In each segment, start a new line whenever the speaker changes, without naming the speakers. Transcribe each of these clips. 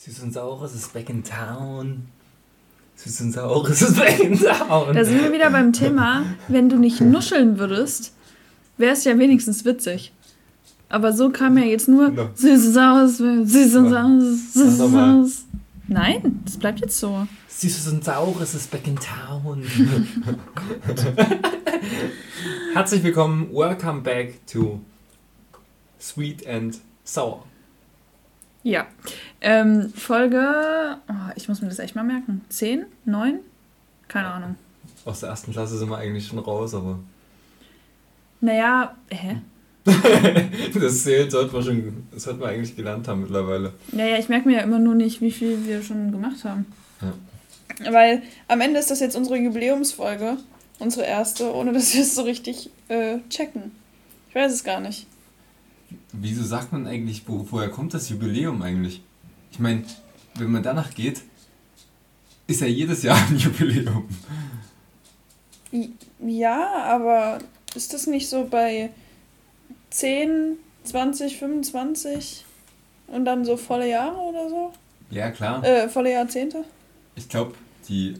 Süß und Saures ist back in town. Süß und Saures ist back in town.
Da sind wir wieder beim Thema, wenn du nicht nuscheln würdest, wäre es ja wenigstens witzig. Aber so kam ja jetzt nur
No.
süß und saures, süß und saures, süß und saures. Nein, das bleibt jetzt so.
Süßes und Saures ist back in town. Herzlich willkommen, welcome back to Sweet and Sour.
Ja. Ähm, Folge, oh, ich muss mir das echt mal merken. 10? 9? Keine Ahnung.
Aus der ersten Klasse sind wir eigentlich schon raus, aber
Naja, hä?
das zählt, sollte man schon, das sollten wir eigentlich gelernt haben mittlerweile.
Naja, ich merke mir ja immer nur nicht, wie viel wir schon gemacht haben.
Ja.
Weil am Ende ist das jetzt unsere Jubiläumsfolge, unsere erste, ohne dass wir es so richtig äh, checken. Ich weiß es gar nicht.
Wieso sagt man eigentlich, wo, woher kommt das Jubiläum eigentlich? Ich meine, wenn man danach geht, ist ja jedes Jahr ein Jubiläum.
Ja, aber ist das nicht so bei 10, 20, 25 und dann so volle Jahre oder so?
Ja, klar.
Äh, volle Jahrzehnte?
Ich glaube, die.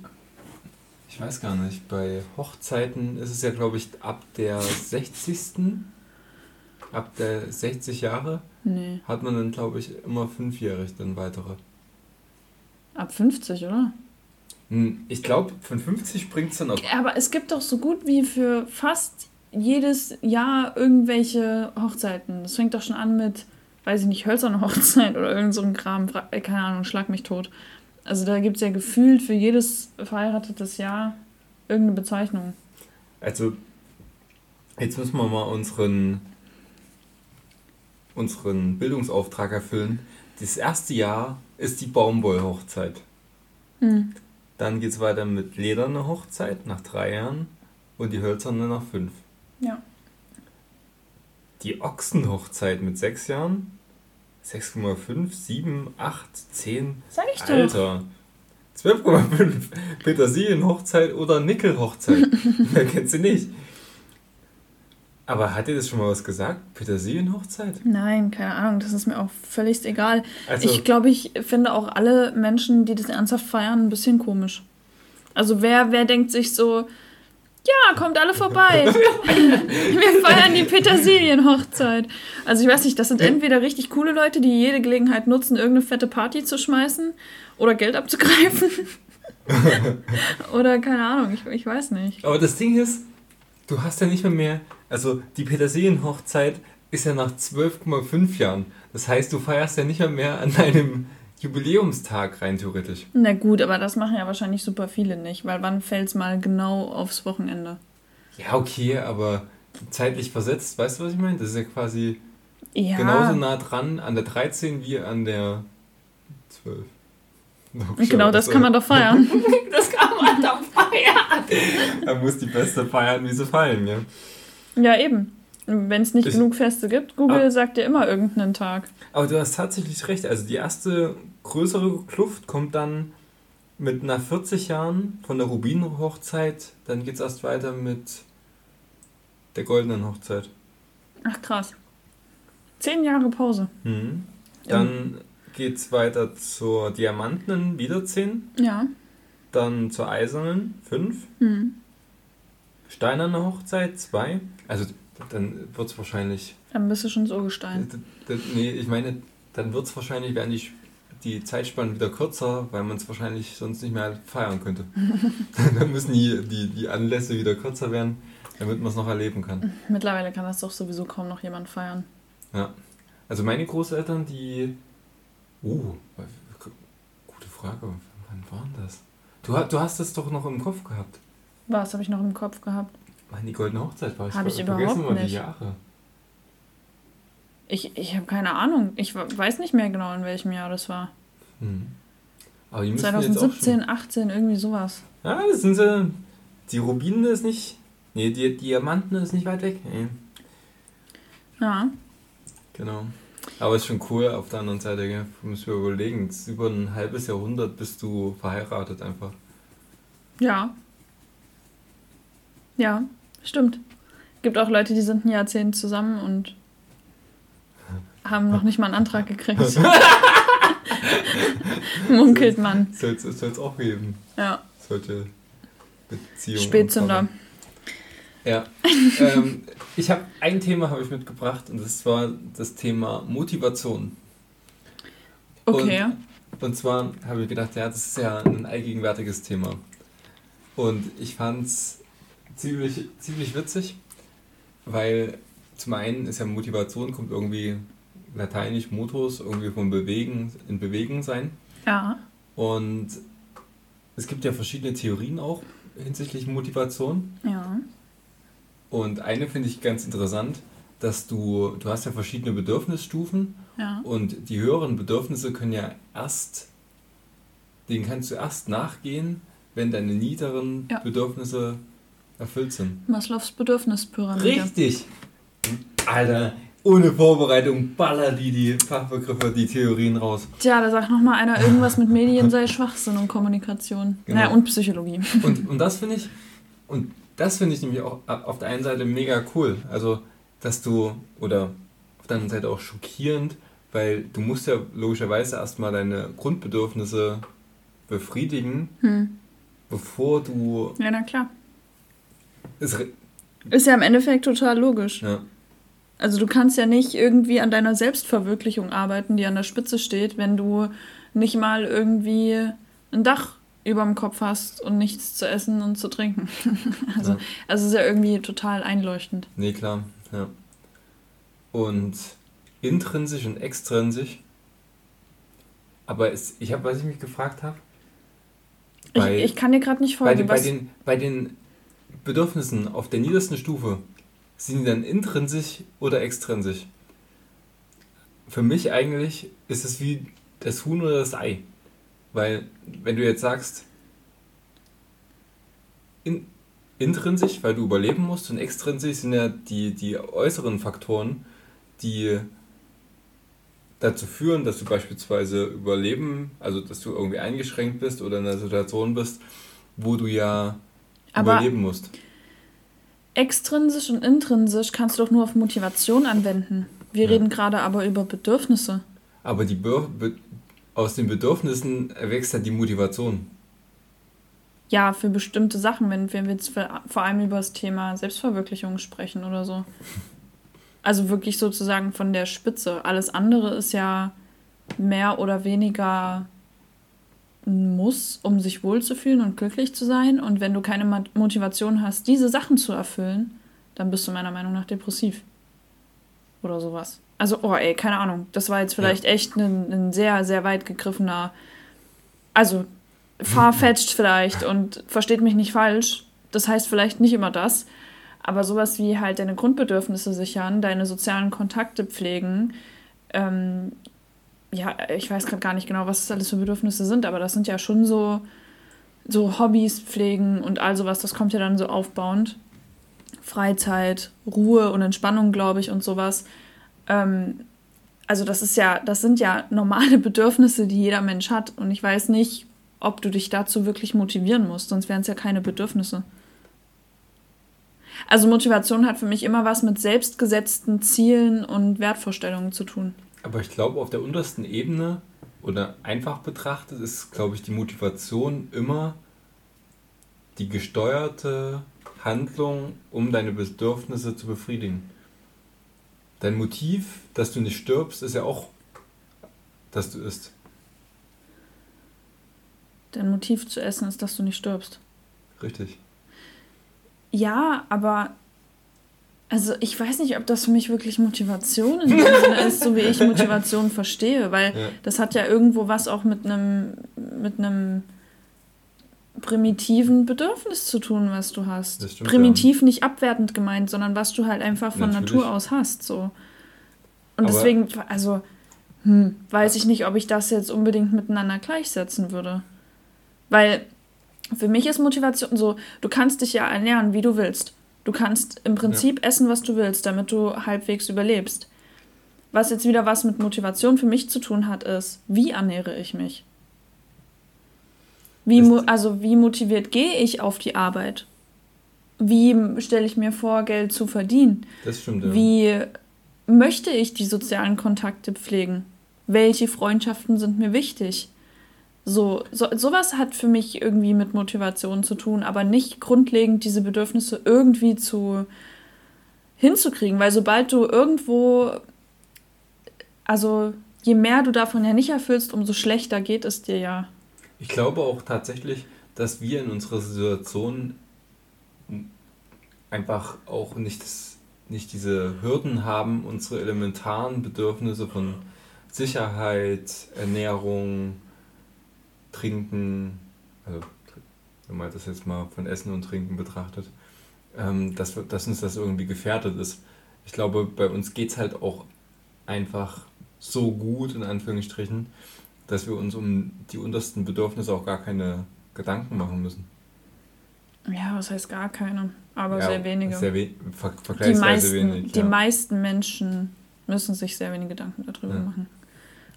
Ich weiß gar nicht, bei Hochzeiten ist es ja, glaube ich, ab der 60. Ab der 60 Jahre
Nee.
hat man dann, glaube ich, immer fünfjährig dann weitere.
Ab 50, oder?
Hm, Ich glaube, von 50 bringt es dann auch.
Aber es gibt doch so gut wie für fast jedes Jahr irgendwelche Hochzeiten. Das fängt doch schon an mit, weiß ich nicht, hölzerne Hochzeit oder irgend so ein Kram. Äh, Keine Ahnung, schlag mich tot. Also da gibt es ja gefühlt für jedes verheiratetes Jahr irgendeine Bezeichnung.
Also, jetzt müssen wir mal unseren, unseren Bildungsauftrag erfüllen. Das erste Jahr ist die Baumwollhochzeit.
Hm.
Dann geht es weiter mit lederne Hochzeit nach drei Jahren und die hölzerne nach fünf.
Ja.
Die Ochsenhochzeit mit sechs Jahren, 6,5, 7, 8, 10,
Sag ich doch.
Alter. 12,5. Petersilienhochzeit oder Nickelhochzeit. Wer kennt sie nicht? Aber hat ihr das schon mal was gesagt? Petersilienhochzeit?
Nein, keine Ahnung, das ist mir auch völlig egal.
Also,
ich glaube, ich finde auch alle Menschen, die das ernsthaft feiern, ein bisschen komisch. Also wer, wer denkt sich so, ja, kommt alle vorbei. Wir feiern die Petersilienhochzeit. Also ich weiß nicht, das sind entweder richtig coole Leute, die jede Gelegenheit nutzen, irgendeine fette Party zu schmeißen oder Geld abzugreifen. oder keine Ahnung, ich, ich weiß nicht.
aber das Ding ist, du hast ja nicht mehr mehr. Also, die Petersilienhochzeit ist ja nach 12,5 Jahren. Das heißt, du feierst ja nicht mehr, mehr an deinem Jubiläumstag rein theoretisch.
Na gut, aber das machen ja wahrscheinlich super viele nicht, weil wann fällt es mal genau aufs Wochenende?
Ja, okay, aber zeitlich versetzt, weißt du, was ich meine? Das ist ja quasi
Ja.
genauso nah dran an der 13 wie an der 12.
Und genau das kann man doch feiern.
Das kann man doch feiern. Man muss die Beste feiern, wie sie fallen, ja.
Ja, eben. Wenn es nicht
Ich-
genug Feste gibt, Google
Ah.
sagt dir immer irgendeinen Tag.
Aber du hast tatsächlich recht. Also die erste größere Kluft kommt dann mit nach 40 Jahren von der Rubinhochzeit. Dann geht es erst weiter mit der goldenen Hochzeit.
Ach krass. Zehn Jahre Pause.
Mhm. Dann geht es weiter zur diamantenen, wieder 10.
Ja.
Dann zur eisernen, 5.
Hm.
Steinerne Hochzeit, 2. Also dann wird es wahrscheinlich
Dann bist du schon so Gestein.
Nee, ich meine, dann wird es wahrscheinlich, werden die, die Zeitspannen wieder kürzer, weil man es wahrscheinlich sonst nicht mehr feiern könnte. dann müssen die, die, die Anlässe wieder kürzer werden, damit man es noch erleben kann.
Mittlerweile kann das doch sowieso kaum noch jemand feiern.
Ja. Also meine Großeltern, die. Uh, gute Frage. Wann waren das? Du, du hast es doch noch im Kopf gehabt.
Was habe ich noch im Kopf gehabt?
Die goldene Hochzeit war.
Hab ich
ver-
überhaupt
vergessen mal die
nicht.
Jahre.
Ich, ich habe keine Ahnung. Ich weiß nicht mehr genau, in welchem Jahr das war.
Hm. Aber die müssen jetzt auch schon-
2017, 18, irgendwie sowas.
Ja, das sind sie. Die Rubine ist nicht. Nee, die Diamanten ist nicht weit weg. Nee,
Ja.
genau. Aber ist schon cool auf der anderen Seite, gell? Muss mir überlegen. Es ist über ein halbes Jahrhundert bist du verheiratet einfach.
Ja. Ja, stimmt. Gibt auch Leute, die sind ein Jahrzehnt zusammen und haben noch nicht mal einen Antrag gekriegt. Munkelt man.
Soll es auch geben.
Ja.
Solche Beziehungen.
Spätzünder.
Ja. ähm, ich habe ein Thema habe ich mitgebracht und das war das Thema Motivation.
Okay.
Und, und zwar habe ich gedacht, ja, das ist ja ein allgegenwärtiges Thema. Und ich fand es ziemlich, ziemlich witzig, weil zum einen ist ja Motivation, kommt irgendwie lateinisch Motus, irgendwie vom Bewegen, in Bewegung sein.
Ja.
Und es gibt ja verschiedene Theorien auch hinsichtlich Motivation.
Ja.
Und eine finde ich ganz interessant, dass du, du hast ja verschiedene Bedürfnisstufen
Ja.
und die höheren Bedürfnisse können ja erst, denen kannst du erst nachgehen, wenn deine niederen
Ja.
Bedürfnisse erfüllt sind.
Maslows Bedürfnispyramide.
Richtig! Alter, ohne Vorbereitung baller die die Fachbegriffe, die Theorien raus.
Tja, da sagt nochmal einer, irgendwas mit Medien sei Schwachsinn und Kommunikation.
Genau.
Naja, und Psychologie.
Und, und das finde ich, und das finde ich nämlich auch auf der einen Seite mega cool. Also, dass du, oder auf der anderen Seite auch schockierend, weil du musst ja logischerweise erstmal deine Grundbedürfnisse befriedigen,
Hm.
bevor du
Ja,
re-
Ist ja im Endeffekt total logisch.
ja,
Also du kannst ja nicht irgendwie an deiner Selbstverwirklichung arbeiten, die an der Spitze steht, wenn du nicht mal irgendwie ein Dach über dem Kopf hast und nichts zu essen und zu trinken. also,
Ja.
also es ist ja irgendwie total einleuchtend.
nee, klar, ja. Und intrinsisch und extrinsisch, aber es, ich habe, was ich mich gefragt habe,
Ich,
Bei-
ich kann dir gerade nicht
bei,
folgen.
den, bei, den, bei den Bedürfnissen auf der niedersten Stufe, sind die dann intrinsisch oder extrinsisch? Für mich eigentlich ist es wie das Huhn oder das Ei. Weil, wenn du jetzt sagst, in, intrinsisch, weil du überleben musst, und extrinsisch sind ja die, die äußeren Faktoren, die dazu führen, dass du beispielsweise überleben, also dass du irgendwie eingeschränkt bist oder in einer Situation bist, wo du ja
Aber-
überleben musst.
extrinsisch und intrinsisch kannst du doch nur auf Motivation anwenden. Wir
Ja.
reden gerade aber über Bedürfnisse.
Aber die Be Be aus den Bedürfnissen erwächst ja die Motivation.
Ja, für bestimmte Sachen, wenn, wenn wir jetzt vor allem über das Thema Selbstverwirklichung sprechen oder so. Also wirklich sozusagen von der Spitze. Alles andere ist ja mehr oder weniger Muss, um sich wohlzufühlen und glücklich zu sein. Und wenn du keine Motivation hast, diese Sachen zu erfüllen, dann bist du meiner Meinung nach depressiv. Oder sowas. Also, oh ey, keine Ahnung. Das war jetzt vielleicht echt ein, ein sehr, sehr weit gegriffener. Also, farfetched vielleicht und versteht mich nicht falsch. Das heißt vielleicht nicht immer das. Aber sowas wie halt deine Grundbedürfnisse sichern, deine sozialen Kontakte pflegen, ähm, ja, ich weiß gerade gar nicht genau, was das alles für Bedürfnisse sind, aber das sind ja schon so, so Hobbys pflegen und all sowas, das kommt ja dann so aufbauend. Freizeit, Ruhe und Entspannung, glaube ich, und sowas. Ähm, also das ist ja, das sind ja normale Bedürfnisse, die jeder Mensch hat. Und ich weiß nicht, ob du dich dazu wirklich motivieren musst, sonst wären es ja keine Bedürfnisse. Also Motivation hat für mich immer was mit selbstgesetzten Zielen und Wertvorstellungen zu tun.
Aber ich glaube, auf der untersten Ebene oder einfach betrachtet ist, glaube ich, die Motivation immer die gesteuerte Handlung, um deine Bedürfnisse zu befriedigen. Dein Motiv, dass du nicht stirbst, ist ja auch, dass du isst.
Dein Motiv zu essen ist, dass du nicht stirbst.
Richtig.
Ja, aber also ich weiß nicht, ob das für mich wirklich Motivation in dem Sinne ist, so wie ich Motivation verstehe, weil
Ja.
das hat ja irgendwo was auch mit einem mit einem primitiven Bedürfnis zu tun, was du hast.
Stimmt,
Primitiv nicht abwertend gemeint, sondern was du halt einfach von
Natürlich.
Natur aus hast, so. Und
Aber-
deswegen, also hm, weiß ich nicht, ob ich das jetzt unbedingt miteinander gleichsetzen würde. Weil für mich ist Motivation so, du kannst dich ja ernähren, wie du willst. Du kannst im Prinzip essen, was du willst, damit du halbwegs überlebst. Was jetzt wieder was mit Motivation für mich zu tun hat, ist, wie ernähre ich mich? Wie, also wie motiviert gehe ich auf die Arbeit? Wie stelle ich mir vor, Geld zu verdienen?
Das stimmt. Ja.
Wie möchte ich die sozialen Kontakte pflegen? welche Freundschaften sind mir wichtig. So, so, sowas hat für mich irgendwie mit Motivation zu tun, aber nicht grundlegend diese Bedürfnisse irgendwie zu hinzukriegen, weil sobald du irgendwo, also je mehr du davon ja nicht erfüllst, umso schlechter geht es dir ja.
Ich glaube auch tatsächlich, dass wir in unserer Situation einfach auch nicht, nicht diese Hürden haben, unsere elementaren Bedürfnisse von Sicherheit, Ernährung, Trinken, also wenn man das jetzt mal von Essen und Trinken betrachtet, ähm, dass, dass uns das irgendwie gefährdet ist. Ich glaube, bei uns geht es halt auch einfach so gut, in Anführungsstrichen, dass wir uns um die untersten Bedürfnisse auch gar keine Gedanken machen müssen.
Ja, was heißt gar keine, aber ja, sehr wenige.
Sehr we ver
die meisten, wenig. Die ja. meisten Menschen müssen sich sehr wenig Gedanken darüber ja. machen.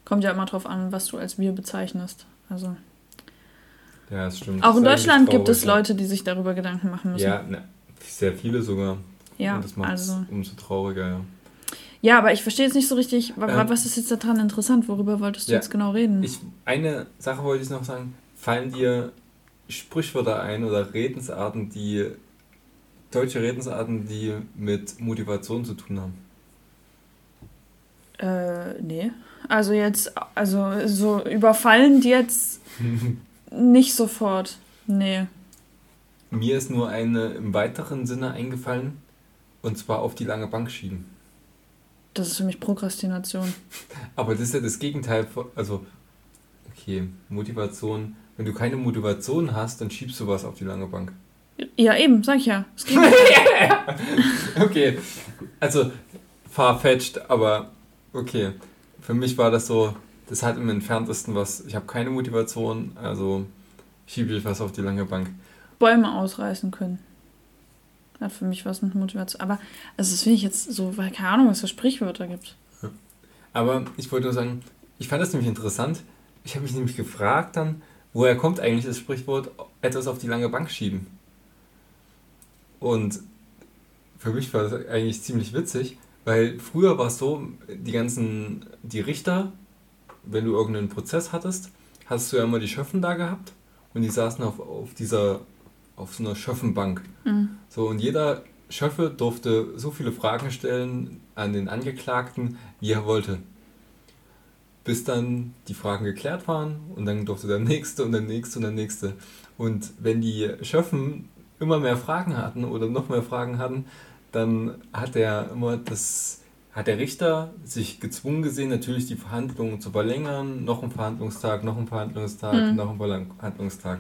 Kommt ja immer drauf an, was du als wir bezeichnest. Also. Ja, das stimmt. Auch in Deutschland gibt es Leute, die sich darüber Gedanken machen müssen.
Ja, ne, sehr viele sogar. Ja, Und das macht es also. umso trauriger, ja.
Ja, aber ich verstehe jetzt nicht so richtig, ähm, was ist jetzt daran interessant? Worüber wolltest du ja, jetzt genau reden?
Ich, eine Sache wollte ich noch sagen. Fallen dir Sprichwörter ein oder Redensarten, die deutsche Redensarten, die mit Motivation zu tun haben?
Äh, nee. Also jetzt, also so überfallend jetzt nicht sofort. Nee.
Mir ist nur eine im weiteren Sinne eingefallen, und zwar auf die lange Bank schieben.
Das ist für mich Prokrastination.
Aber das ist ja das Gegenteil von, also, okay, Motivation. Wenn du keine Motivation hast, dann schiebst du was auf die lange Bank.
Ja, eben, sag ich ja.
Okay, also farfetched, aber okay. Für mich war das so, das hat im entferntesten was. Ich habe keine Motivation, also schiebe ich was auf die lange Bank.
Bäume ausreißen können. Hat für mich was mit Motivation. Aber also das finde ich jetzt so, weil keine Ahnung, was für Sprichwörter gibt.
Aber ich wollte nur sagen, ich fand das nämlich interessant. Ich habe mich nämlich gefragt dann, woher kommt eigentlich das Sprichwort etwas auf die lange Bank schieben? Und für mich war das eigentlich ziemlich witzig, weil früher war es so, die ganzen, die Richter, wenn du irgendeinen Prozess hattest, hast du ja immer die Schöffen da gehabt und die saßen auf, auf dieser auf so einer Schöffenbank. Mhm. So, und jeder Schöffe durfte so viele Fragen stellen an den Angeklagten, wie er wollte. Bis dann die Fragen geklärt waren und dann durfte der nächste und der nächste und der nächste. Und wenn die Schöffen immer mehr Fragen hatten oder noch mehr Fragen hatten, dann hat er immer das hat der Richter sich gezwungen gesehen, natürlich die Verhandlungen zu verlängern, noch ein Verhandlungstag, noch ein Verhandlungstag, mhm. noch ein Verhandlungstag.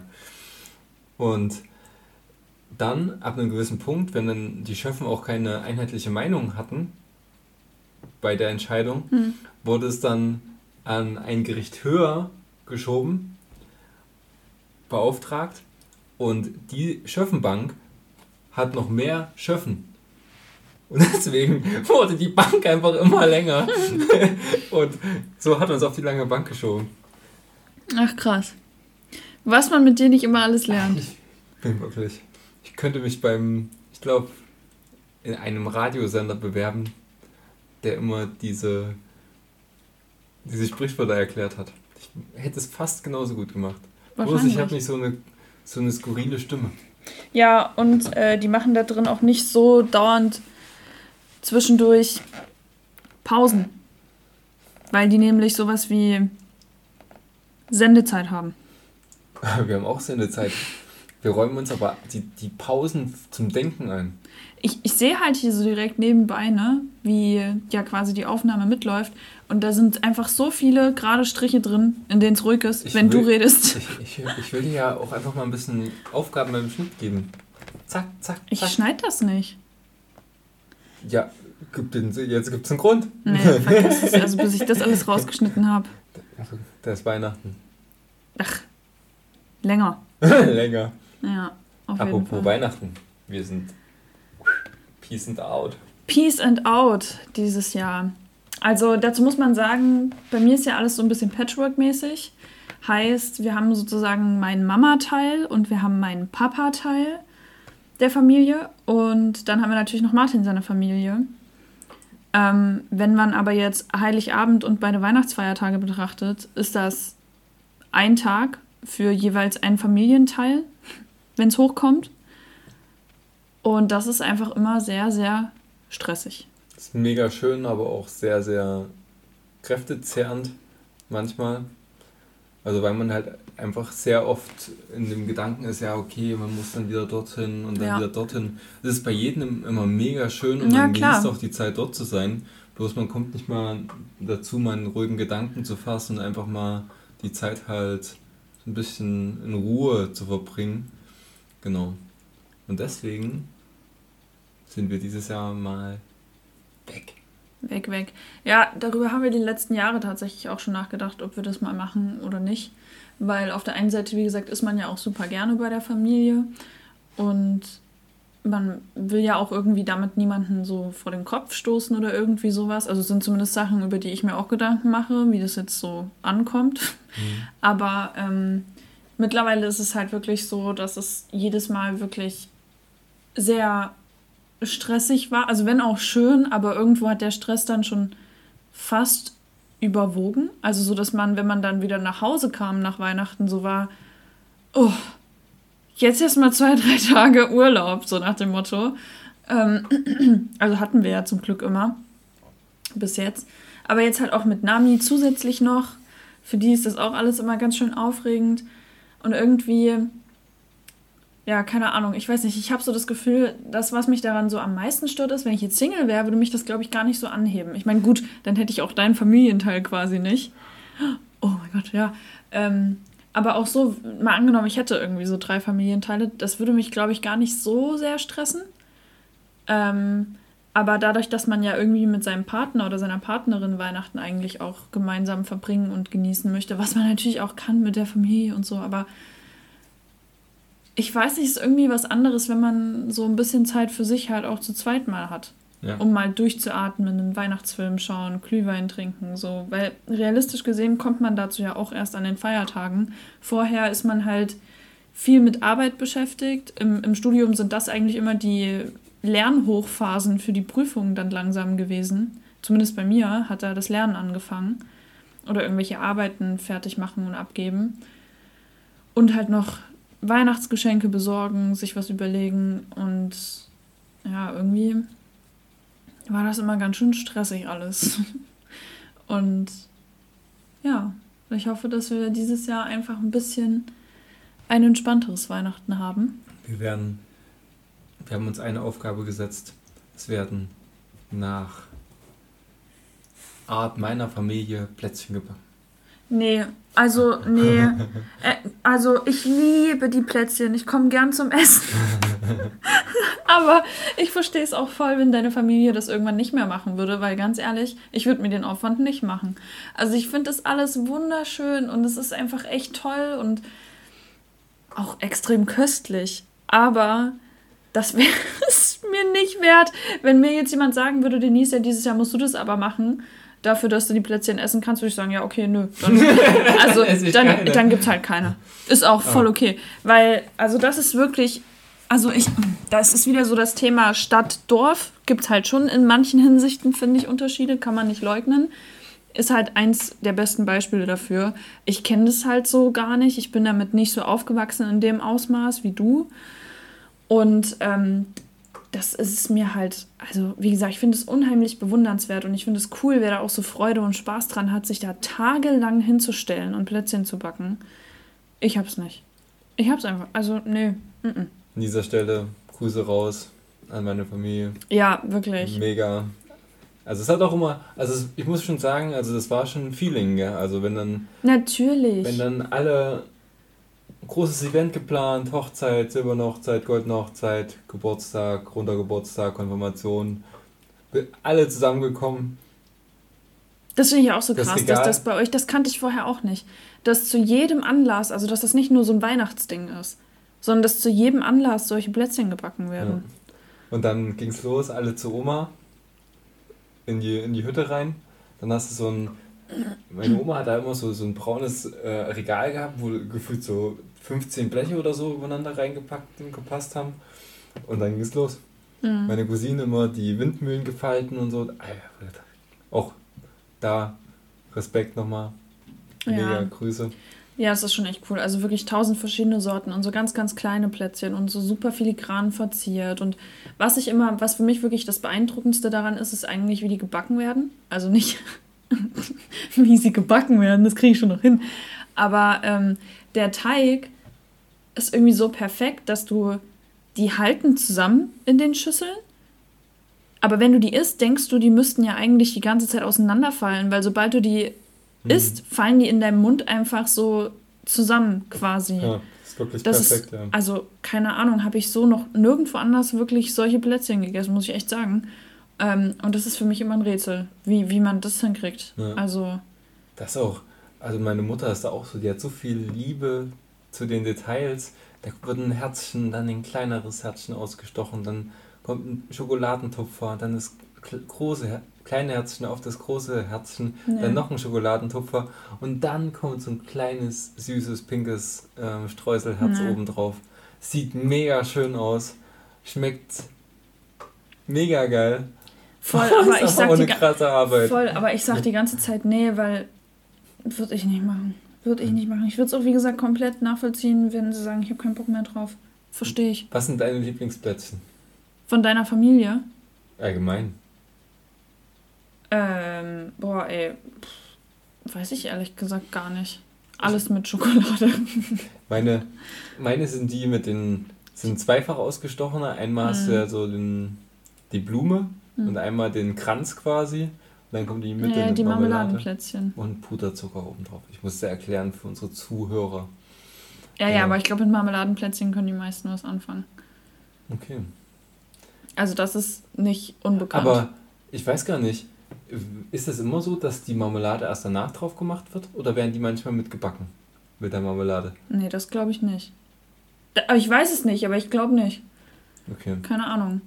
Und dann, ab einem gewissen Punkt, wenn dann die Schöffen auch keine einheitliche Meinung hatten bei der Entscheidung, mhm. wurde es dann an ein Gericht höher geschoben, beauftragt und die Schöffenbank hat noch mehr Schöffen. Und deswegen wurde die Bank einfach immer länger. und so hat uns auf die lange Bank geschoben.
Ach krass. Was man mit dir nicht immer alles lernt. Ich
bin wirklich ich könnte mich beim, ich glaube, in einem Radiosender bewerben, der immer diese, diese Sprichwörter erklärt hat. Ich hätte es fast genauso gut gemacht. Bloß ich habe nicht so eine, so eine skurrile Stimme.
Ja, und äh, die machen da drin auch nicht so dauernd zwischendurch Pausen. Weil die nämlich sowas wie Sendezeit haben.
Wir haben auch Sendezeit. Wir räumen uns aber die, die Pausen zum Denken ein.
Ich, ich sehe halt hier so direkt nebenbei, ne, wie ja quasi die Aufnahme mitläuft. Und da sind einfach so viele gerade Striche drin, in denen es ruhig ist, ich wenn will, du redest.
Ich, ich, ich will dir ja auch einfach mal ein bisschen Aufgaben beim Schnitt geben. Zack, zack, zack.
Ich schneide das nicht.
Ja, gibt den, jetzt gibt es einen Grund.
Nee, vergiss es. Also bis ich das alles rausgeschnitten habe.
Also, da ist Weihnachten.
Ach, länger.
länger.
Ja,
auf Apropos jeden Fall. Weihnachten. Wir sind Peace and Out.
Peace and Out dieses Jahr. Also dazu muss man sagen, bei mir ist ja alles so ein bisschen Patchwork-mäßig. Heißt, wir haben sozusagen meinen Mama-Teil und wir haben meinen Papa-Teil der Familie. Und dann haben wir natürlich noch Martin seine Familie. Ähm, wenn man aber jetzt Heiligabend und beide Weihnachtsfeiertage betrachtet, ist das ein Tag für jeweils einen Familienteil, wenn es hochkommt. Und das ist einfach immer sehr, sehr stressig.
Ist mega schön, aber auch sehr, sehr kräftezehrend manchmal. Also weil man halt einfach sehr oft in dem Gedanken ist, ja okay, man muss dann wieder dorthin und dann ja. wieder dorthin. Das ist bei jedem immer mega schön und ja, man klar. genießt auch die Zeit dort zu sein. Bloß man kommt nicht mal dazu, mal einen ruhigen Gedanken zu fassen und einfach mal die Zeit halt ein bisschen in Ruhe zu verbringen. Genau. Und deswegen sind wir dieses Jahr mal weg.
Weg, weg. Ja, darüber haben wir die letzten Jahre tatsächlich auch schon nachgedacht, ob wir das mal machen oder nicht. Weil auf der einen Seite, wie gesagt, ist man ja auch super gerne bei der Familie und man will ja auch irgendwie damit niemanden so vor den Kopf stoßen oder irgendwie sowas. Also sind zumindest Sachen, über die ich mir auch Gedanken mache, wie das jetzt so ankommt. Mhm. Aber ähm, mittlerweile ist es halt wirklich so, dass es jedes Mal wirklich sehr stressig war. Also wenn auch schön, aber irgendwo hat der Stress dann schon fast überwogen. Also so, dass man, wenn man dann wieder nach Hause kam nach Weihnachten, so war, oh, jetzt erst mal zwei, drei Tage Urlaub, so nach dem Motto. Ähm, also hatten wir ja zum Glück immer. Bis jetzt. Aber jetzt halt auch mit Nami zusätzlich noch. Für die ist das auch alles immer ganz schön aufregend. Und irgendwie ja, keine Ahnung, ich weiß nicht, ich habe so das Gefühl, das, was mich daran so am meisten stört, ist, wenn ich jetzt Single wäre, würde mich das, glaube ich, gar nicht so anheben. Ich meine, gut, dann hätte ich auch deinen Familienteil quasi nicht. Oh mein Gott, ja. Ähm, aber auch so, mal angenommen, ich hätte irgendwie so drei Familienteile, das würde mich, glaube ich, gar nicht so sehr stressen. Ähm, aber dadurch, dass man ja irgendwie mit seinem Partner oder seiner Partnerin Weihnachten eigentlich auch gemeinsam verbringen und genießen möchte, was man natürlich auch kann mit der Familie und so, aber ich weiß nicht, es ist irgendwie was anderes, wenn man so ein bisschen Zeit für sich halt auch zu zweit mal hat. Ja. Um mal durchzuatmen, einen Weihnachtsfilm schauen, Glühwein trinken, so. Weil realistisch gesehen kommt man dazu ja auch erst an den Feiertagen. Vorher ist man halt viel mit Arbeit beschäftigt. Im, im Studium sind das eigentlich immer die Lernhochphasen für die Prüfungen dann langsam gewesen. Zumindest bei mir hat da das Lernen angefangen. Oder irgendwelche Arbeiten fertig machen und abgeben. Und halt noch Weihnachtsgeschenke besorgen, sich was überlegen und ja, irgendwie war das immer ganz schön stressig alles. Und ja, ich hoffe, dass wir dieses Jahr einfach ein bisschen ein entspannteres Weihnachten haben.
Wir werden, wir haben uns eine Aufgabe gesetzt. Es werden nach Art meiner Familie Plätzchen gebacken.
Nee, also, nee. Äh, also, ich liebe die Plätzchen. Ich komme gern zum Essen. Aber ich verstehe es auch voll, wenn deine Familie das irgendwann nicht mehr machen würde, weil ganz ehrlich, ich würde mir den Aufwand nicht machen. Also, ich finde das alles wunderschön und es ist einfach echt toll und auch extrem köstlich. Aber das wäre es mir nicht wert, wenn mir jetzt jemand sagen würde, Denise, ja, dieses Jahr musst du das aber machen dafür, dass du die Plätzchen essen kannst, würde ich sagen, ja, okay, nö. Dann, also dann, dann gibt es halt keine. Ist auch voll okay. Weil, also das ist wirklich, also ich, das ist wieder so das Thema Stadt-Dorf. Gibt es halt schon in manchen Hinsichten, finde ich, Unterschiede, kann man nicht leugnen. Ist halt eins der besten Beispiele dafür. Ich kenne das halt so gar nicht. Ich bin damit nicht so aufgewachsen in dem Ausmaß wie du. Und ähm, das ist mir halt, also wie gesagt, ich finde es unheimlich bewundernswert und ich finde es cool, wer da auch so Freude und Spaß dran hat, sich da tagelang hinzustellen und Plätzchen zu backen. Ich hab's nicht. Ich hab's einfach, also nee. Mm -mm. An
dieser Stelle Grüße raus an meine Familie.
Ja, wirklich.
Mega. Also es hat auch immer, also ich muss schon sagen, also das war schon ein Feeling, ja. Also wenn dann.
Natürlich.
Wenn dann alle großes Event geplant, Hochzeit, Silberne Hochzeit, Goldene Hochzeit, Geburtstag, runder Geburtstag, Konfirmation. Alle zusammengekommen.
Das finde ich auch so krass, das dass das bei euch, das kannte ich vorher auch nicht. Dass zu jedem Anlass, also dass das nicht nur so ein Weihnachtsding ist, sondern dass zu jedem Anlass solche Plätzchen gebacken werden.
Ja. Und dann ging es los, alle zu Oma in die, in die Hütte rein. Dann hast du so ein meine Oma hat da immer so, so ein braunes äh, Regal gehabt, wo gefühlt so 15 Bleche oder so übereinander reingepackt und gepasst haben. Und dann ging es los. Mhm. Meine Cousine immer die Windmühlen gefalten und so. Auch da Respekt nochmal. Mega
ja. Grüße. Ja, es ist schon echt cool. Also wirklich tausend verschiedene Sorten und so ganz, ganz kleine Plätzchen und so super filigran verziert. Und was ich immer, was für mich wirklich das Beeindruckendste daran ist, ist eigentlich, wie die gebacken werden. Also nicht, wie sie gebacken werden, das kriege ich schon noch hin. Aber ähm, der Teig ist irgendwie so perfekt, dass du die halten zusammen in den Schüsseln. Aber wenn du die isst, denkst du, die müssten ja eigentlich die ganze Zeit auseinanderfallen, weil sobald du die hm. isst, fallen die in deinem Mund einfach so zusammen quasi. Ja, ist wirklich das perfekt, ist, ja. Also, keine Ahnung, habe ich so noch nirgendwo anders wirklich solche Plätzchen gegessen, muss ich echt sagen. Ähm, und das ist für mich immer ein Rätsel, wie, wie man das hinkriegt. Ja. Also.
Das auch. Also, meine Mutter ist da auch so, die hat so viel Liebe zu den Details. Da wird ein Herzchen, dann ein kleineres Herzchen ausgestochen, dann kommt ein Schokoladentupfer, dann das große, kleine Herzchen auf das große Herzchen, ja. dann noch ein Schokoladentupfer und dann kommt so ein kleines, süßes, pinkes äh, Streuselherz ja. obendrauf. Sieht mega schön aus, schmeckt mega geil. Voll, aber
ich sag die krasse Arbeit. Voll, aber ich sag die ganze Zeit nee, weil würde ich nicht machen. Würde ich nicht machen. Ich würde es auch, wie gesagt, komplett nachvollziehen, wenn sie sagen, ich habe keinen Bock mehr drauf. Verstehe ich.
Was sind deine Lieblingsplätzchen?
Von deiner Familie?
Allgemein.
Ähm, boah, ey. Pff, weiß ich ehrlich gesagt gar nicht. Alles mit Schokolade.
Meine, meine sind die mit den, sind zweifach ausgestochene. Einmal hast du mhm. ja so den, die Blume mhm. und einmal den Kranz quasi. Dann kommen die Mitte ja, mit die Marmeladenplätzchen. Und Puderzucker oben drauf. Ich muss es erklären für unsere Zuhörer.
Ja, ja, ja aber ich glaube, mit Marmeladenplätzchen können die meisten was anfangen.
Okay.
Also das ist nicht unbekannt.
Aber ich weiß gar nicht, ist es immer so, dass die Marmelade erst danach drauf gemacht wird? Oder werden die manchmal mitgebacken? Mit der Marmelade?
Nee, das glaube ich nicht. aber ich weiß es nicht, aber ich glaube nicht. Okay. Keine Ahnung.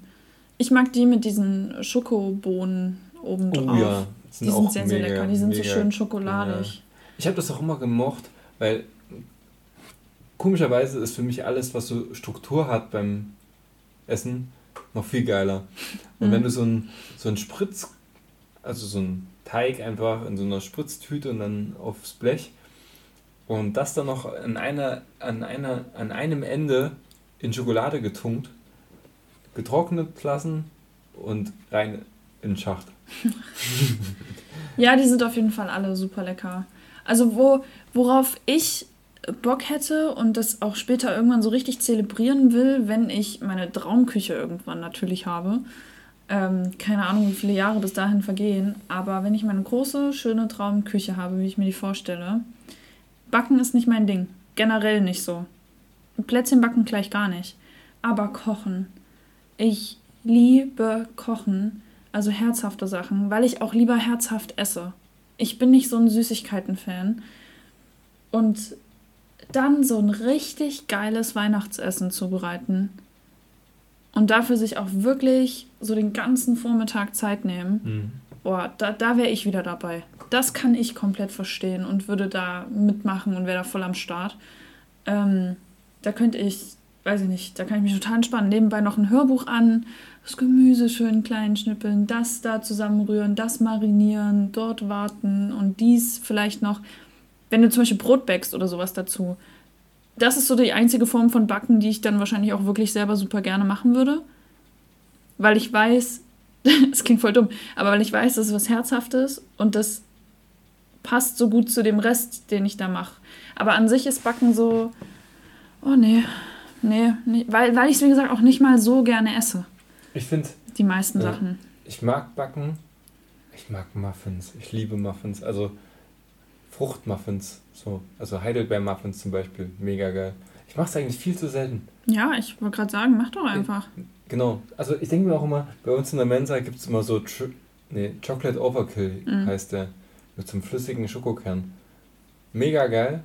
Ich mag die mit diesen Schokobohnen oben drauf. Oh ja, sind die sind sehr, mega, sehr lecker. Die sind mega, so schön schokoladig. Ja.
Ich habe das auch immer gemocht, weil komischerweise ist für mich alles, was so Struktur hat beim Essen, noch viel geiler. Und mhm. wenn du so ein, so ein Spritz, also so ein Teig einfach in so einer Spritztüte und dann aufs Blech und das dann noch an, einer, an, einer, an einem Ende in Schokolade getunkt, getrocknet lassen und rein in den Schacht.
ja, die sind auf jeden Fall alle super lecker. Also wo, worauf ich Bock hätte und das auch später irgendwann so richtig zelebrieren will, wenn ich meine Traumküche irgendwann natürlich habe. Ähm, keine Ahnung, wie viele Jahre bis dahin vergehen, aber wenn ich meine große, schöne Traumküche habe, wie ich mir die vorstelle, Backen ist nicht mein Ding. Generell nicht so. Plätzchen backen gleich gar nicht. Aber kochen. Ich liebe Kochen, also herzhafte Sachen, weil ich auch lieber herzhaft esse. Ich bin nicht so ein Süßigkeiten-Fan. Und dann so ein richtig geiles Weihnachtsessen zubereiten und dafür sich auch wirklich so den ganzen Vormittag Zeit nehmen, mhm. boah, da, da wäre ich wieder dabei. Das kann ich komplett verstehen und würde da mitmachen und wäre da voll am Start. Ähm, da könnte ich, weiß ich nicht, da kann ich mich total entspannen. Nebenbei noch ein Hörbuch an, das Gemüse schön klein schnippeln, das da zusammenrühren, das marinieren, dort warten und dies vielleicht noch wenn du zum Beispiel Brot backst oder sowas dazu, das ist so die einzige Form von Backen, die ich dann wahrscheinlich auch wirklich selber super gerne machen würde. Weil ich weiß, das klingt voll dumm, aber weil ich weiß, das ist was Herzhaftes und das passt so gut zu dem Rest, den ich da mache. Aber an sich ist Backen so, oh nee, nee, nee weil, weil ich es wie gesagt auch nicht mal so gerne esse.
Ich finde.
Die meisten ja, Sachen.
Ich mag Backen. Ich mag Muffins. Ich liebe Muffins. Also Fruchtmuffins, so, also Heidelbeer-Muffins zum Beispiel, mega geil. Ich mache es eigentlich viel zu selten.
Ja, ich wollte gerade sagen, mach doch einfach.
Genau, also ich denke mir auch immer, bei uns in der Mensa gibt es immer so, nee, Chocolate Overkill mhm. heißt der, mit so einem flüssigen Schokokern. Mega geil.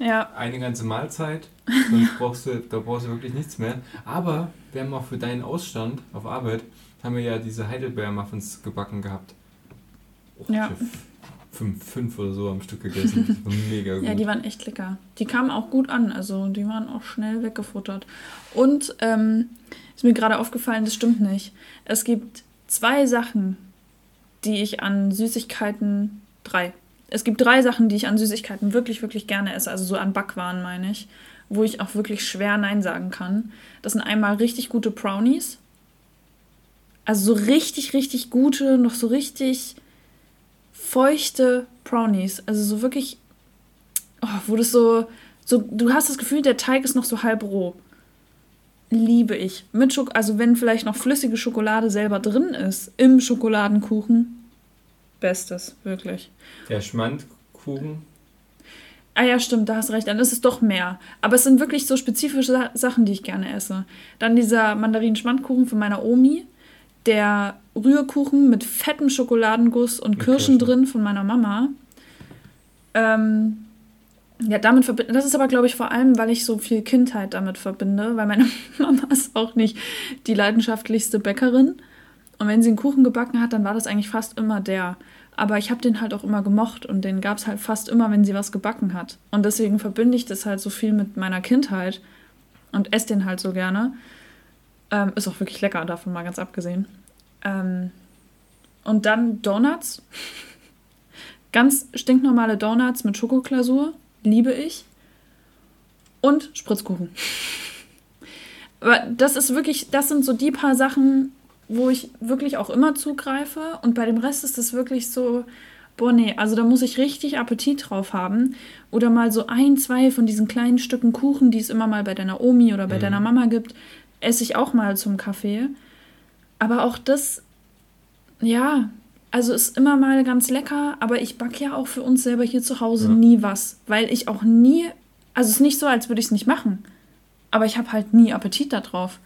Ja. Eine ganze Mahlzeit, sonst brauchst du, da brauchst du wirklich nichts mehr. Aber wir haben auch für deinen Ausstand auf Arbeit, haben wir ja diese Heidelbeer-Muffins gebacken gehabt. Oh, ja. fünf, fünf oder so am Stück gegessen. Das war mega gut.
Ja, die waren echt lecker. Die kamen auch gut an, also die waren auch schnell weggefuttert. Und ähm, ist mir gerade aufgefallen, das stimmt nicht. Es gibt zwei Sachen, die ich an Süßigkeiten, drei. Es gibt drei Sachen, die ich an Süßigkeiten wirklich, wirklich gerne esse, also so an Backwaren meine ich, wo ich auch wirklich schwer Nein sagen kann. Das sind einmal richtig gute Brownies. Also so richtig, richtig gute, noch so richtig feuchte Brownies. Also so wirklich, oh, wo das so, so, du hast das Gefühl, der Teig ist noch so halb roh. Liebe ich. Mit Schok also wenn vielleicht noch flüssige Schokolade selber drin ist, im Schokoladenkuchen. Bestes, wirklich.
Der Schmandkuchen.
Ah ja, stimmt, da hast recht. Dann ist es doch mehr. Aber es sind wirklich so spezifische Sa Sachen, die ich gerne esse. Dann dieser Mandarin-Schmandkuchen von meiner Omi. Der Rührkuchen mit fettem Schokoladenguss und Kirschen
Kirschen.
drin von meiner Mama. Ähm, ja, damit verbinde Das ist aber, glaube ich, vor allem, weil ich so viel Kindheit damit verbinde, weil meine Mama ist auch nicht die leidenschaftlichste Bäckerin. Und wenn sie einen Kuchen gebacken hat, dann war das eigentlich fast immer der. Aber ich habe den halt auch immer gemocht und den gab es halt fast immer, wenn sie was gebacken hat. Und deswegen verbinde ich das halt so viel mit meiner Kindheit und esse den halt so gerne. Ähm, ist auch wirklich lecker, davon mal ganz abgesehen. Ähm, und dann Donuts. Ganz stinknormale Donuts mit Schokoklasur. Liebe ich. Und Spritzkuchen. Aber das ist wirklich, das sind so die paar Sachen, wo ich wirklich auch immer zugreife. Und bei dem Rest ist es wirklich so, boah, nee, also da muss ich richtig Appetit drauf haben. Oder mal so ein, zwei von diesen kleinen Stücken Kuchen, die es immer mal bei deiner Omi oder bei
Mhm.
deiner Mama gibt, esse ich auch mal zum Kaffee. Aber auch das, ja, also ist immer mal ganz lecker, aber ich backe ja auch für uns selber hier zu Hause
Ja.
nie was, weil ich auch nie, also es ist nicht so, als würde ich es nicht machen, aber ich habe halt nie Appetit darauf.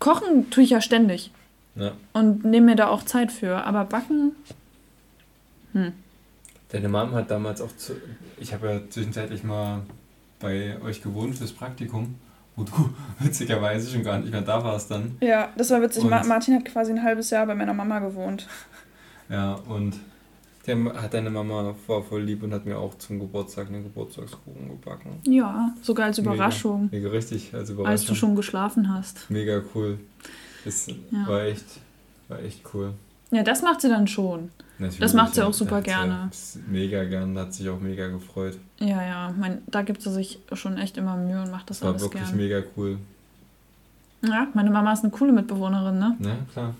Kochen tue ich ja ständig
Ja.
und nehme mir da auch Zeit für, aber backen,
Deine Mom hat damals auch zu. Ich habe ja zwischenzeitlich mal bei euch gewohnt fürs Praktikum, wo du witzigerweise schon gar nicht mehr da warst dann.
ja, das war witzig.
Ma-
Martin hat quasi ein halbes Jahr bei meiner Mama gewohnt.
Ja, und der hat deine Mama war voll lieb und hat mir auch zum Geburtstag einen Geburtstagskuchen gebacken.
Ja, sogar als Überraschung,
Mega, mega richtig, als Überraschung.
als du schon geschlafen hast.
Mega cool. Das war echt, war echt cool.
Ja, das macht sie dann schon.
Natürlich,
Das macht sie
ja,
auch super
ja
gerne.
Mega gern, hat sich auch mega gefreut.
Ja, ja, mein, da gibt sie sich schon echt immer Mühe und macht das
Das war
alles
wirklich
gern.
mega cool.
Ja, meine Mama ist eine coole Mitbewohnerin, ne?
Ja, klar.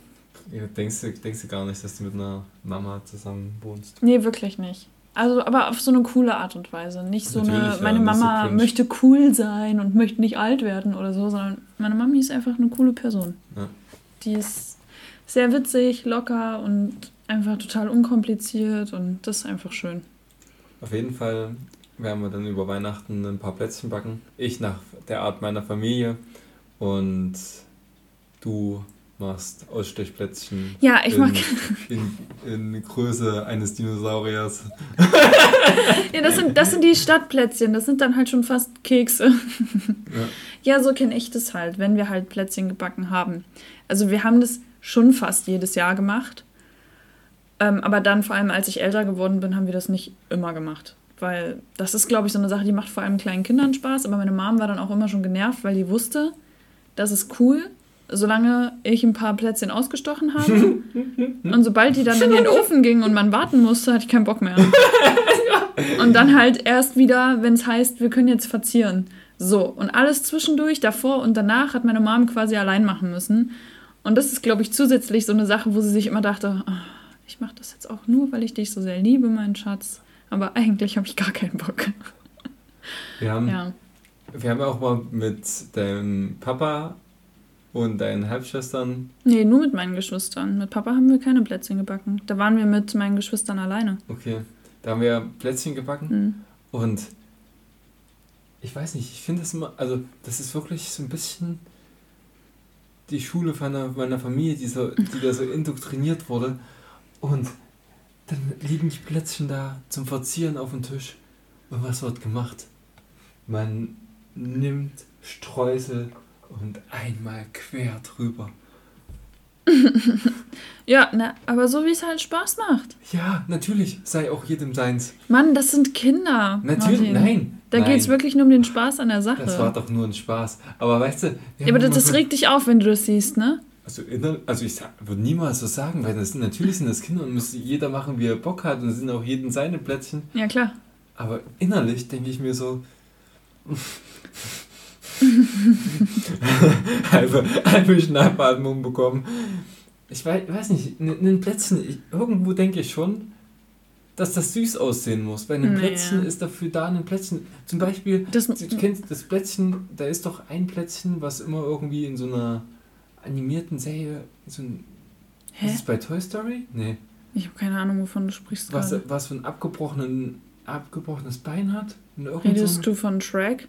Ja, denkst, du, denkst du gar nicht, dass du mit einer Mama zusammen wohnst?
Nee, wirklich nicht. Also, aber auf so eine coole Art und Weise. Nicht so
Natürlich,
eine,
ja,
meine Mama möchte cool sein und möchte nicht alt werden oder so, sondern meine Mami ist einfach eine coole Person.
Ja.
Die ist sehr witzig, locker und einfach total unkompliziert und das ist einfach schön.
Auf jeden Fall werden wir dann über Weihnachten ein paar Plätzchen backen. Ich nach der Art meiner Familie und du machst Ausstechplätzchen.
Ja, ich
in,
mag.
In, in Größe eines Dinosauriers.
Ja, das sind, das sind die Stadtplätzchen. Das sind dann halt schon fast Kekse.
Ja.
Ja, so kenne ich das halt, wenn wir halt Plätzchen gebacken haben. Also wir haben das schon fast jedes Jahr gemacht. Ähm, aber dann, vor allem als ich älter geworden bin, haben wir das nicht immer gemacht. Weil das ist, glaube ich, so eine Sache, die macht vor allem kleinen Kindern Spaß. Aber meine Mom war dann auch immer schon genervt, weil die wusste, das ist cool, solange ich ein paar Plätzchen ausgestochen habe. und sobald die dann in den Ofen gingen und man warten musste, hatte ich keinen Bock mehr. Und dann halt erst wieder, wenn es heißt, wir können jetzt verzieren. So, und alles zwischendurch, davor und danach, hat meine Mom quasi allein machen müssen. Und das ist, glaube ich, zusätzlich so eine Sache, wo sie sich immer dachte, "Ah, ich mache das jetzt auch nur, weil ich dich so sehr liebe, mein Schatz. Aber eigentlich habe ich gar keinen Bock.
Wir haben,
Ja.
wir haben auch mal mit deinem Papa und deinen Halbschwestern.
Nee, nur mit meinen Geschwistern. Mit Papa haben wir keine Plätzchen gebacken. Da waren wir mit meinen Geschwistern alleine.
Okay, da haben wir Plätzchen gebacken.
Hm.
Und ich weiß nicht, ich finde das immer, also das ist wirklich so ein bisschen die Schule von meiner, meiner Familie, die, so, die da so indoktriniert wurde. Und dann liegen die Plätzchen da zum Verzieren auf dem Tisch. Und was wird gemacht? Man nimmt Streusel und einmal quer drüber.
Ja, na, aber so wie es halt Spaß macht.
Ja, natürlich, sei auch jedem seins.
Mann, das sind Kinder.
Natürlich,
Martin.
nein.
Da geht es wirklich nur um den Spaß an der Sache.
Das war doch nur ein Spaß. Aber weißt du,
ja, aber das, das regt dich auf, wenn du das siehst, ne?
Also, also ich würde niemals so sagen, weil das sind, natürlich sind das Kinder und muss jeder machen, wie er Bock hat und es sind auch jeden seine Plätzchen.
Ja, klar.
Aber innerlich denke ich mir so. halbe, halbe Schnappatmung bekommen. Ich weiß, weiß nicht, ein Plätzchen, ich, irgendwo denke ich schon, dass das süß aussehen muss. Weil ein. Plätzchen ist dafür da, ein Plätzchen. Zum Beispiel,
Das,
du kennst das Plätzchen, da ist doch ein Plätzchen, was immer irgendwie in so einer animierten Serie, so ein,
Hä?
ist es bei Toy Story? Nee.
Ich habe keine Ahnung, wovon du sprichst
Was,
gerade.
was für ein abgebrochenen, abgebrochenes Bein hat?
Redest du von Shrek?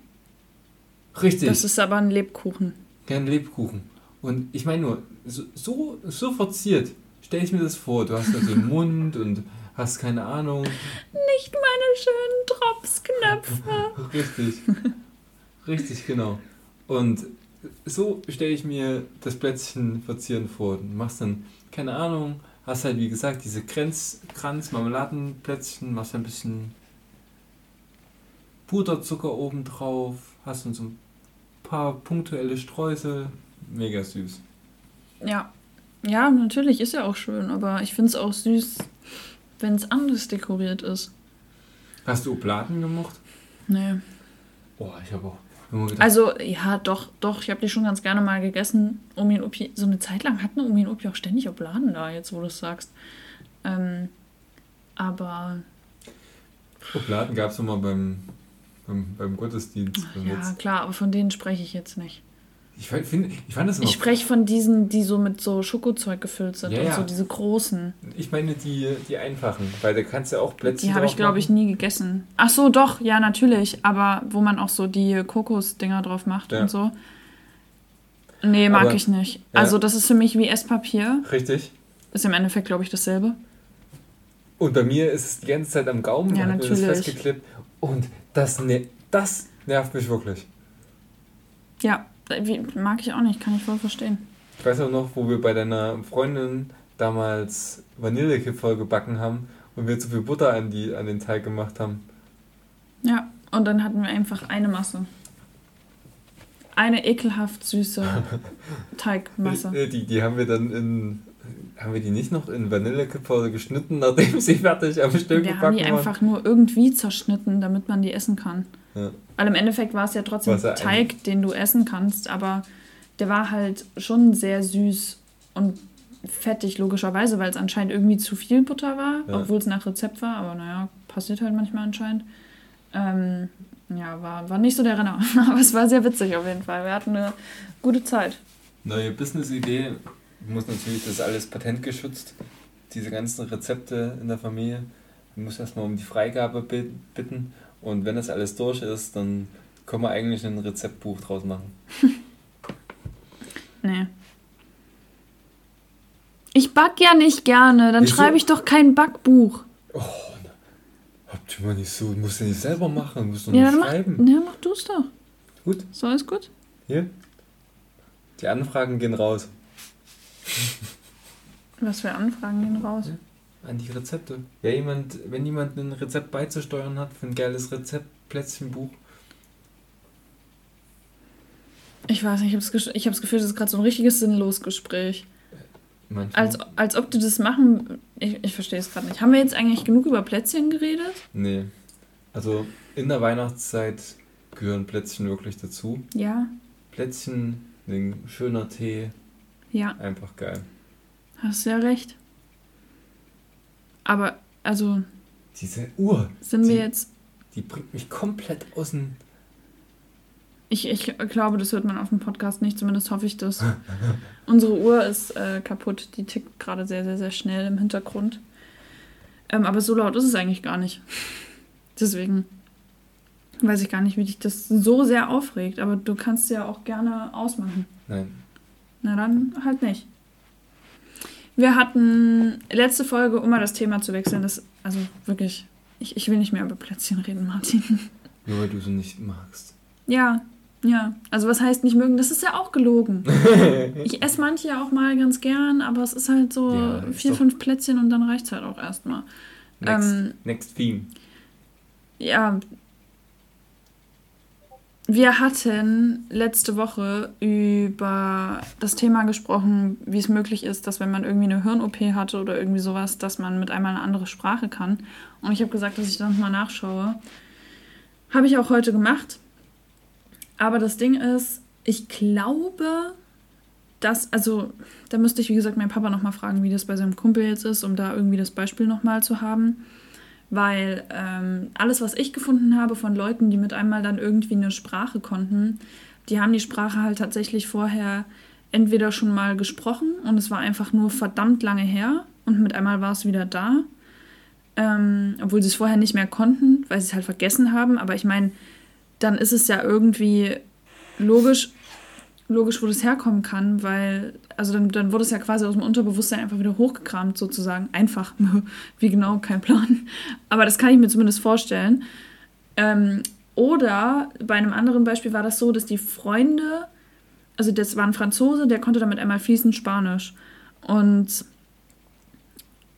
Richtig.
Das ist aber ein Lebkuchen.
Kein Lebkuchen. Und ich meine nur, so, so, so verziert stelle ich mir das vor. Du hast da so einen Mund und hast keine Ahnung.
Nicht meine schönen Dropsknöpfe.
Richtig. Richtig, genau. Und so stelle ich mir das Plätzchen verzieren vor. Du machst dann, keine Ahnung, hast halt wie gesagt diese Kranz, Kranz Marmeladenplätzchen, machst ein bisschen Puderzucker oben drauf, hast dann so ein paar punktuelle Streusel. Mega süß.
Ja. Ja, natürlich ist ja auch schön, aber ich finde es auch süß, wenn es anders dekoriert ist.
Hast du Obladen gemocht?
Nee.
Oh, ich habe auch immer gedacht,
Also, ja, doch, doch, ich habe die schon ganz gerne mal gegessen. Omi und Opi, so eine Zeit lang hatten Omi und Opi auch ständig Obladen da, jetzt wo du es sagst. Ähm, aber,
Obladen gab es mal beim, beim, beim Gottesdienst. Und
ja,
jetzt-
klar, aber von denen spreche ich jetzt nicht.
Ich, find, ich fand das immer.
Ich spreche von diesen, die so mit so Schokozeug gefüllt sind
Ja,
und
ja.
so diese großen.
Ich meine die, die einfachen, weil da kannst du auch Plätzchen
Die habe ich, glaube ich, nie gegessen. Ach so, doch, ja, natürlich. Aber wo man auch so die Kokosdinger drauf macht
Ja.
und so. Nee, mag
Aber-
ich nicht. Also, das ist für mich wie Esspapier.
Richtig.
Ist im Endeffekt, glaube ich, dasselbe.
Und bei mir ist es die ganze Zeit am Gaumen,
Ja,
mir das
natürlich.
festgeklebt. Und das, ne das nervt mich wirklich.
Ja, mag ich auch nicht, kann ich voll verstehen.
Ich weiß auch noch, wo wir bei deiner Freundin damals Vanillekipferl gebacken haben und wir zu viel Butter an, die, an den Teig gemacht haben.
Ja, und dann hatten wir einfach eine Masse. Eine ekelhaft süße Teigmasse.
Äh, Die, die haben wir dann in. Haben wir die nicht noch in Vanillekipferl geschnitten, nachdem sie fertig am Stück
Wir haben
gebacken
die
waren?
einfach nur irgendwie zerschnitten, damit man die essen kann.
Ja.
Weil im Endeffekt war es ja trotzdem
er
Teig, den du essen kannst, aber der war halt schon sehr süß und fettig, logischerweise, weil es anscheinend irgendwie zu viel Butter war,
Ja.
obwohl es nach Rezept war, aber naja, passiert halt manchmal anscheinend. Ähm, ja, war, war nicht so der Renner, aber es war sehr witzig auf jeden Fall. Wir hatten eine gute Zeit.
Neue Business-Idee muss natürlich, das ist alles patentgeschützt. Diese ganzen Rezepte in der Familie. Man muss erstmal um die Freigabe bi- bitten. Und wenn das alles durch ist, dann können wir eigentlich ein Rezeptbuch draus machen.
Nee. Ich back ja nicht gerne, dann
Wieso?
schreibe ich doch kein Backbuch.
Habt ihr mal nicht so, musst du nicht selber machen, musst du
Ja,
nur
dann mach,
schreiben.
ja, mach du es doch.
Gut,
So ist gut.
hier. Die Anfragen gehen raus
Was für Anfragen gehen raus?
an die Rezepte. Ja, jemand, wenn jemand ein Rezept beizusteuern hat für ein geiles Rezept, Plätzchenbuch.
Ich weiß nicht, ich habe das, ich hab das Gefühl, das ist gerade so ein richtiges sinnlos Gespräch.
Manchmal.
Als, als ob du das machen. Ich, ich verstehe es gerade nicht. Haben wir jetzt eigentlich genug über Plätzchen geredet?
Nee. Also in der Weihnachtszeit gehören Plätzchen wirklich dazu.
Ja.
Plätzchen, ein schöner Tee,
Ja,
einfach geil.
hast ja recht. Aber, also,
Diese Uhr,
sind wir
Die-
jetzt.
die bringt mich komplett aus dem.
Ich, ich glaube, das hört man auf dem Podcast nicht, zumindest hoffe ich das. Unsere Uhr ist äh, kaputt, die tickt gerade sehr, sehr, sehr schnell im Hintergrund. Ähm, aber so laut ist es eigentlich gar nicht. Deswegen weiß ich gar nicht, wie dich das so sehr aufregt, aber du kannst ja auch gerne ausmachen.
Nein.
Na dann halt nicht. Wir hatten letzte Folge, um mal das Thema zu wechseln, das, also wirklich, ich, ich will nicht mehr über Plätzchen reden, Martin.
Nur weil du sie nicht magst.
Ja, Ja, also was heißt nicht mögen? Das ist ja auch gelogen. ich esse manche ja auch mal ganz gern, aber es ist halt so
Ja,
vier, fünf Plätzchen und dann reicht es halt auch erstmal.
Next,
Ähm,
next theme.
Ja. Wir hatten letzte Woche über das Thema gesprochen, wie es möglich ist, dass wenn man irgendwie eine Hirn-OP hatte oder irgendwie sowas, dass man mit einmal eine andere Sprache kann. Und ich habe gesagt, dass ich da nochmal nachschaue. Habe ich auch heute gemacht. Aber das Ding ist, ich glaube, dass, also, da müsste ich, wie gesagt, meinen Papa nochmal fragen, wie das bei seinem Kumpel jetzt ist, um da irgendwie das Beispiel nochmal zu haben weil ähm, alles, was ich gefunden habe von Leuten, die mit einmal dann irgendwie eine Sprache konnten, die haben die Sprache halt tatsächlich vorher entweder schon mal gesprochen und es war einfach nur verdammt lange her und mit einmal war es wieder da, ähm, obwohl sie es vorher nicht mehr konnten, weil sie es halt vergessen haben. Aber ich meine, dann ist es ja irgendwie logisch, logisch, wo das herkommen kann, weil, also dann, dann wurde es ja quasi aus dem Unterbewusstsein einfach wieder hochgekramt, sozusagen. Einfach. Wie genau, kein Plan. Aber das kann ich mir zumindest vorstellen. Ähm, oder bei einem anderen Beispiel war das so, dass die Freunde, also das war ein Franzose, der konnte damit einmal fließend Spanisch. Und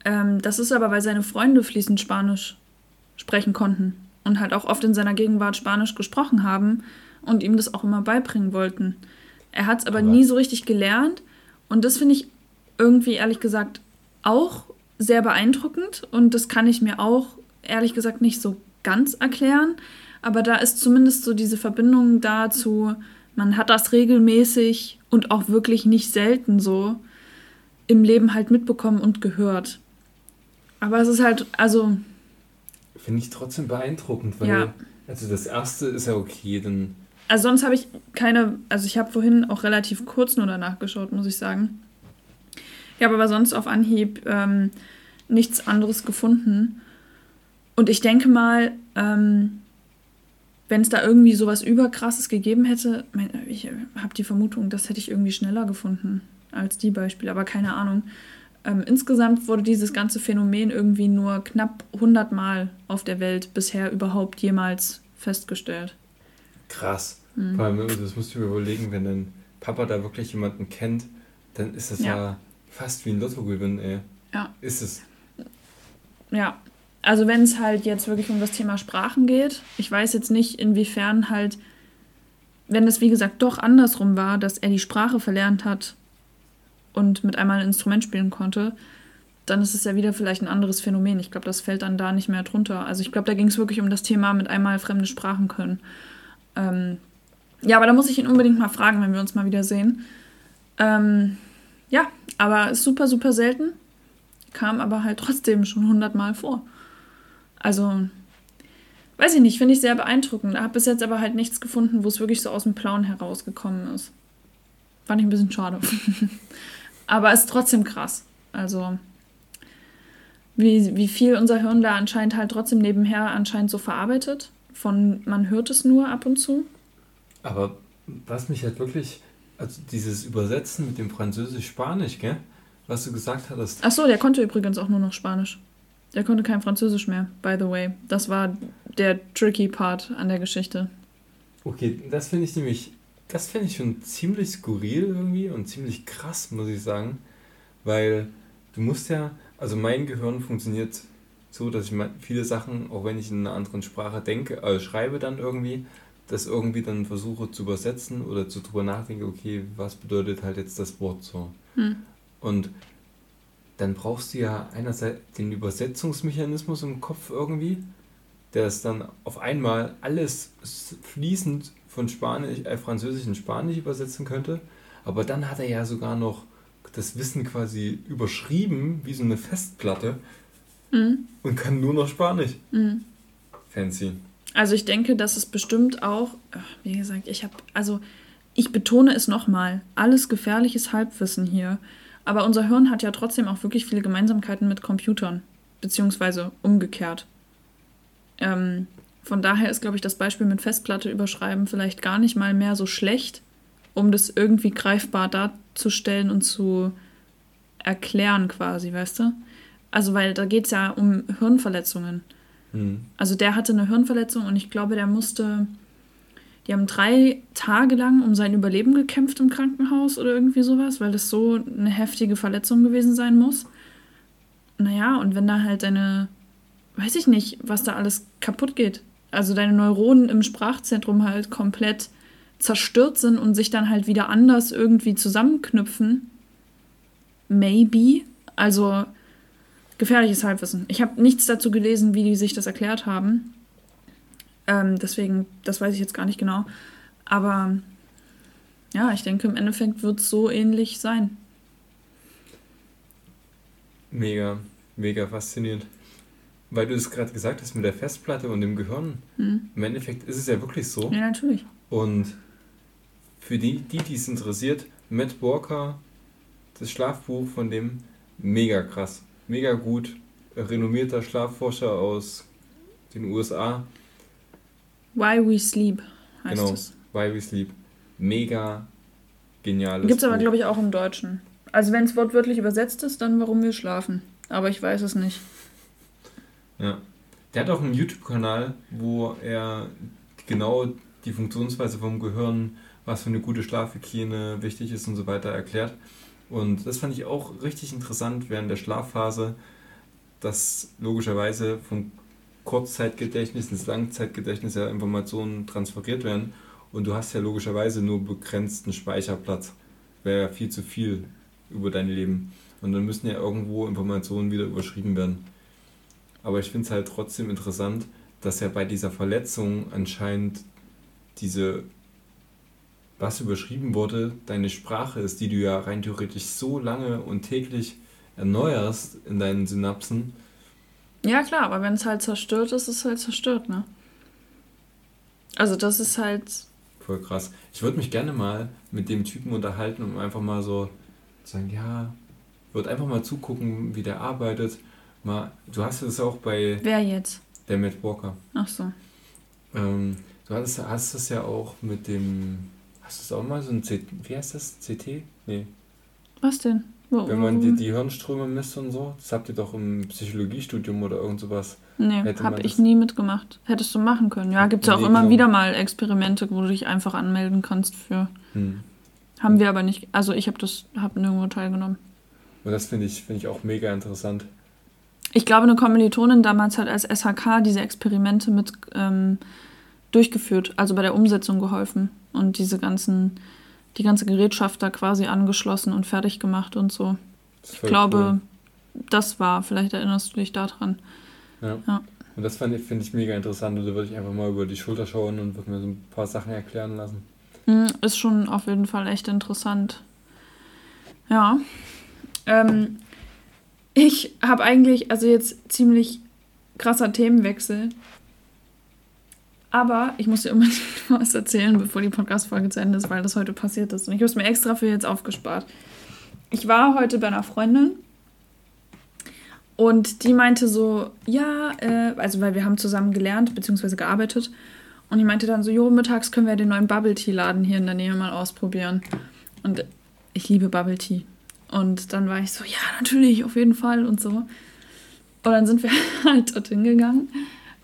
ähm, das ist aber, weil seine Freunde fließend Spanisch sprechen konnten und halt auch oft in seiner Gegenwart Spanisch gesprochen haben und ihm das auch immer beibringen wollten. Er hat es aber,
Aber-
nie so richtig gelernt und das finde ich irgendwie ehrlich gesagt auch sehr beeindruckend und das kann ich mir auch ehrlich gesagt nicht so ganz erklären, aber da ist zumindest so diese Verbindung dazu, man hat das regelmäßig und auch wirklich nicht selten so im Leben halt mitbekommen und gehört. Aber es ist halt, also,
Finde ich trotzdem beeindruckend, weil,
Ja.
also das erste ist ja okay, dann,
also sonst habe ich keine, also ich habe vorhin auch relativ kurz nur danach geschaut, muss ich sagen. Ich habe aber sonst auf Anhieb ähm, nichts anderes gefunden. Und ich denke mal, ähm, wenn es da irgendwie sowas überkrasses gegeben hätte, mein, ich habe die Vermutung, das hätte ich irgendwie schneller gefunden als die Beispiele, aber keine Ahnung. Ähm, insgesamt wurde dieses ganze Phänomen irgendwie nur knapp 100 Mal auf der Welt bisher überhaupt jemals festgestellt.
Krass.
Mhm.
Vor allem, das musst du mir überlegen, wenn dein Papa da wirklich jemanden kennt, dann ist das ja,
Ja.
fast wie ein Lottogewinn, ey.
Ja.
Ist es.
Ja, also wenn es halt jetzt wirklich um das Thema Sprachen geht, ich weiß jetzt nicht, inwiefern halt, wenn es wie gesagt doch andersrum war, dass er die Sprache verlernt hat und mit einmal ein Instrument spielen konnte, dann ist es ja wieder vielleicht ein anderes Phänomen. Ich glaube, das fällt dann da nicht mehr drunter. Also ich glaube, da ging es wirklich um das Thema mit einmal fremde Sprachen können. Ähm, ja, aber da muss ich ihn unbedingt mal fragen, wenn wir uns mal wieder sehen. Ähm, ja, aber ist super, super selten kam aber halt trotzdem schon hundertmal vor. Also, weiß ich nicht, finde ich sehr beeindruckend. Habe bis jetzt aber halt nichts gefunden, wo es wirklich so aus dem Plauen herausgekommen ist. Fand ich ein bisschen schade. aber ist trotzdem krass. Also, wie, wie viel unser Hirn da anscheinend halt trotzdem nebenher anscheinend so verarbeitet. Von man hört es nur ab und zu.
Aber was mich halt wirklich, also dieses Übersetzen mit dem Französisch-Spanisch, gell? Was du gesagt hattest.
Ach so, der konnte übrigens auch nur noch Spanisch. Der konnte kein Französisch mehr, by the way. Das war der tricky Part an der Geschichte.
Okay, das finde ich nämlich, das finde ich schon ziemlich skurril irgendwie und ziemlich krass, muss ich sagen. Weil du musst ja, also mein Gehirn funktioniert so, dass ich viele Sachen, auch wenn ich in einer anderen Sprache denke, äh, schreibe dann irgendwie, das irgendwie dann versuche zu übersetzen oder zu drüber nachdenke, okay, was bedeutet halt jetzt das Wort so.
Hm.
Und dann brauchst du ja einerseits den Übersetzungsmechanismus im Kopf irgendwie, der es dann auf einmal alles fließend von Spanisch, äh, Französisch in Spanisch übersetzen könnte. Aber dann hat er ja sogar noch das Wissen quasi überschrieben, wie so eine Festplatte,
Mhm.
und kann nur noch Spanisch.
Mhm.
Fancy.
Also ich denke, dass es bestimmt auch, wie gesagt, ich habe, also ich betone es nochmal, alles gefährliches Halbwissen hier. Aber unser Hirn hat ja trotzdem auch wirklich viele Gemeinsamkeiten mit Computern, beziehungsweise umgekehrt. Ähm, von daher ist, glaube ich, das Beispiel mit Festplatte überschreiben vielleicht gar nicht mal mehr so schlecht, um das irgendwie greifbar darzustellen und zu erklären quasi, weißt du? Also, weil da geht es ja um Hirnverletzungen.
Hm.
Also der hatte eine Hirnverletzung und ich glaube, der musste, Die haben drei Tage lang um sein Überleben gekämpft im Krankenhaus oder irgendwie sowas, weil das so eine heftige Verletzung gewesen sein muss. Naja, und wenn da halt deine, weiß ich nicht, was da alles kaputt geht. Also deine Neuronen im Sprachzentrum halt komplett zerstört sind und sich dann halt wieder anders irgendwie zusammenknüpfen. Maybe. Also gefährliches Halbwissen. Ich habe nichts dazu gelesen, wie die sich das erklärt haben. Ähm, deswegen, das weiß ich jetzt gar nicht genau. Aber ja, ich denke, im Endeffekt wird es so ähnlich sein.
Mega, mega faszinierend. Weil du es gerade gesagt hast mit der Festplatte und dem Gehirn.
Hm.
Im Endeffekt ist es ja wirklich so.
Ja, natürlich.
Und für die, die es interessiert, Matt Walker, das Schlafbuch von dem, mega krass. Mega gut. Renommierter Schlafforscher aus den USA.
Why We Sleep heißt
genau.
es.
Why We Sleep. Mega geniales
Gibt es aber, glaube ich, auch im Deutschen. Also wenn es wortwörtlich übersetzt ist, dann warum wir schlafen. Aber ich weiß es nicht.
Ja. Der hat auch einen YouTube-Kanal, wo er genau die Funktionsweise vom Gehirn, was für eine gute Schlafhygiene wichtig ist und so weiter erklärt. Und das fand ich auch richtig interessant während der Schlafphase, dass logischerweise vom Kurzzeitgedächtnis ins Langzeitgedächtnis ja Informationen transferiert werden. Und du hast ja logischerweise nur begrenzten Speicherplatz. Wäre ja viel zu viel über dein Leben. Und dann müssen ja irgendwo Informationen wieder überschrieben werden. Aber ich finde es halt trotzdem interessant, dass ja bei dieser Verletzung anscheinend diese, was überschrieben wurde, deine Sprache ist, die du ja rein theoretisch so lange und täglich erneuerst in deinen Synapsen.
Ja, klar, aber wenn es halt zerstört ist, ist es halt zerstört, ne? Also das ist halt.
Voll krass. Ich würde mich gerne mal mit dem Typen unterhalten, um einfach mal so zu sagen, ja, würde einfach mal zugucken, wie der arbeitet. Mal, du hast das auch bei
Wer jetzt?
der Matt Walker.
Ach so.
Ähm, du hast, hast das ja auch mit dem. Hast du es auch mal so ein CT? Wie heißt das? CT? Nee.
Was denn? Wo,
Wenn man die, die Hirnströme misst und so, das habt ihr doch im Psychologiestudium oder irgend sowas.
Nee, hab ich
das-
nie mitgemacht. Hättest du machen können. Ja, gibt's ja auch
Nee,
immer
genau.
wieder mal Experimente, wo du dich einfach anmelden kannst für.
Hm.
Haben wir aber nicht. Also ich habe das, hab nirgendwo teilgenommen.
Und das finde ich, finde ich auch mega interessant.
Ich glaube, eine Kommilitonin damals hat als SHK diese Experimente mit ähm, durchgeführt, also bei der Umsetzung geholfen und diese ganzen, die ganze Gerätschaft da quasi angeschlossen und fertig gemacht und so. Ich glaube, das war, vielleicht erinnerst du dich daran.
cool. Ja.
Ja.
Und das finde ich mega interessant. Da würde ich einfach mal über die Schulter schauen und würde mir so ein paar Sachen erklären lassen.
Hm, Ist schon auf jeden Fall echt interessant. Ja. Ähm, ich habe eigentlich, also jetzt ziemlich krasser Themenwechsel. Aber ich muss dir unbedingt was erzählen, bevor die Podcast-Folge zu Ende ist, weil das heute passiert ist. Und ich habe es mir extra für jetzt aufgespart. Ich war heute bei einer Freundin und die meinte so, ja, äh, also weil wir haben zusammen gelernt bzw. gearbeitet. Und die meinte dann so, jo, mittags können wir den neuen Bubble Tea Laden hier in der Nähe mal ausprobieren. Und ich liebe Bubble Tea. Und dann war ich so, ja, natürlich, auf jeden Fall und so. Und dann sind wir halt dorthin gegangen,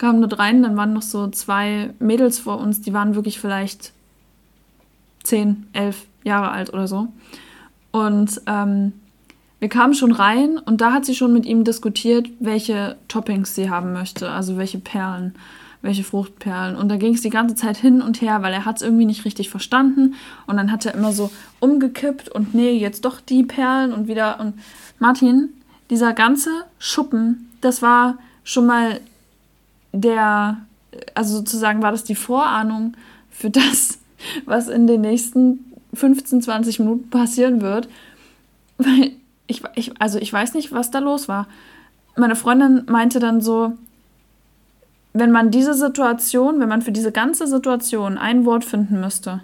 kamen dort rein, dann waren noch so zwei Mädels vor uns, die waren wirklich vielleicht zehn, elf Jahre alt oder so. Und ähm, wir kamen schon rein und da hat sie schon mit ihm diskutiert, welche Toppings sie haben möchte, also welche Perlen, welche Fruchtperlen. Und da ging es die ganze Zeit hin und her, weil er hat es irgendwie nicht richtig verstanden. Und dann hat er immer so umgekippt und nee, jetzt doch die Perlen und wieder. Und Martin, dieser ganze Schuppen, das war schon mal der, also sozusagen war das die Vorahnung für das, was in den nächsten 15, 20 Minuten passieren wird. Weil ich, ich, also ich weiß nicht, was da los war. Meine Freundin meinte dann so, wenn man diese Situation, wenn man für diese ganze Situation ein Wort finden müsste,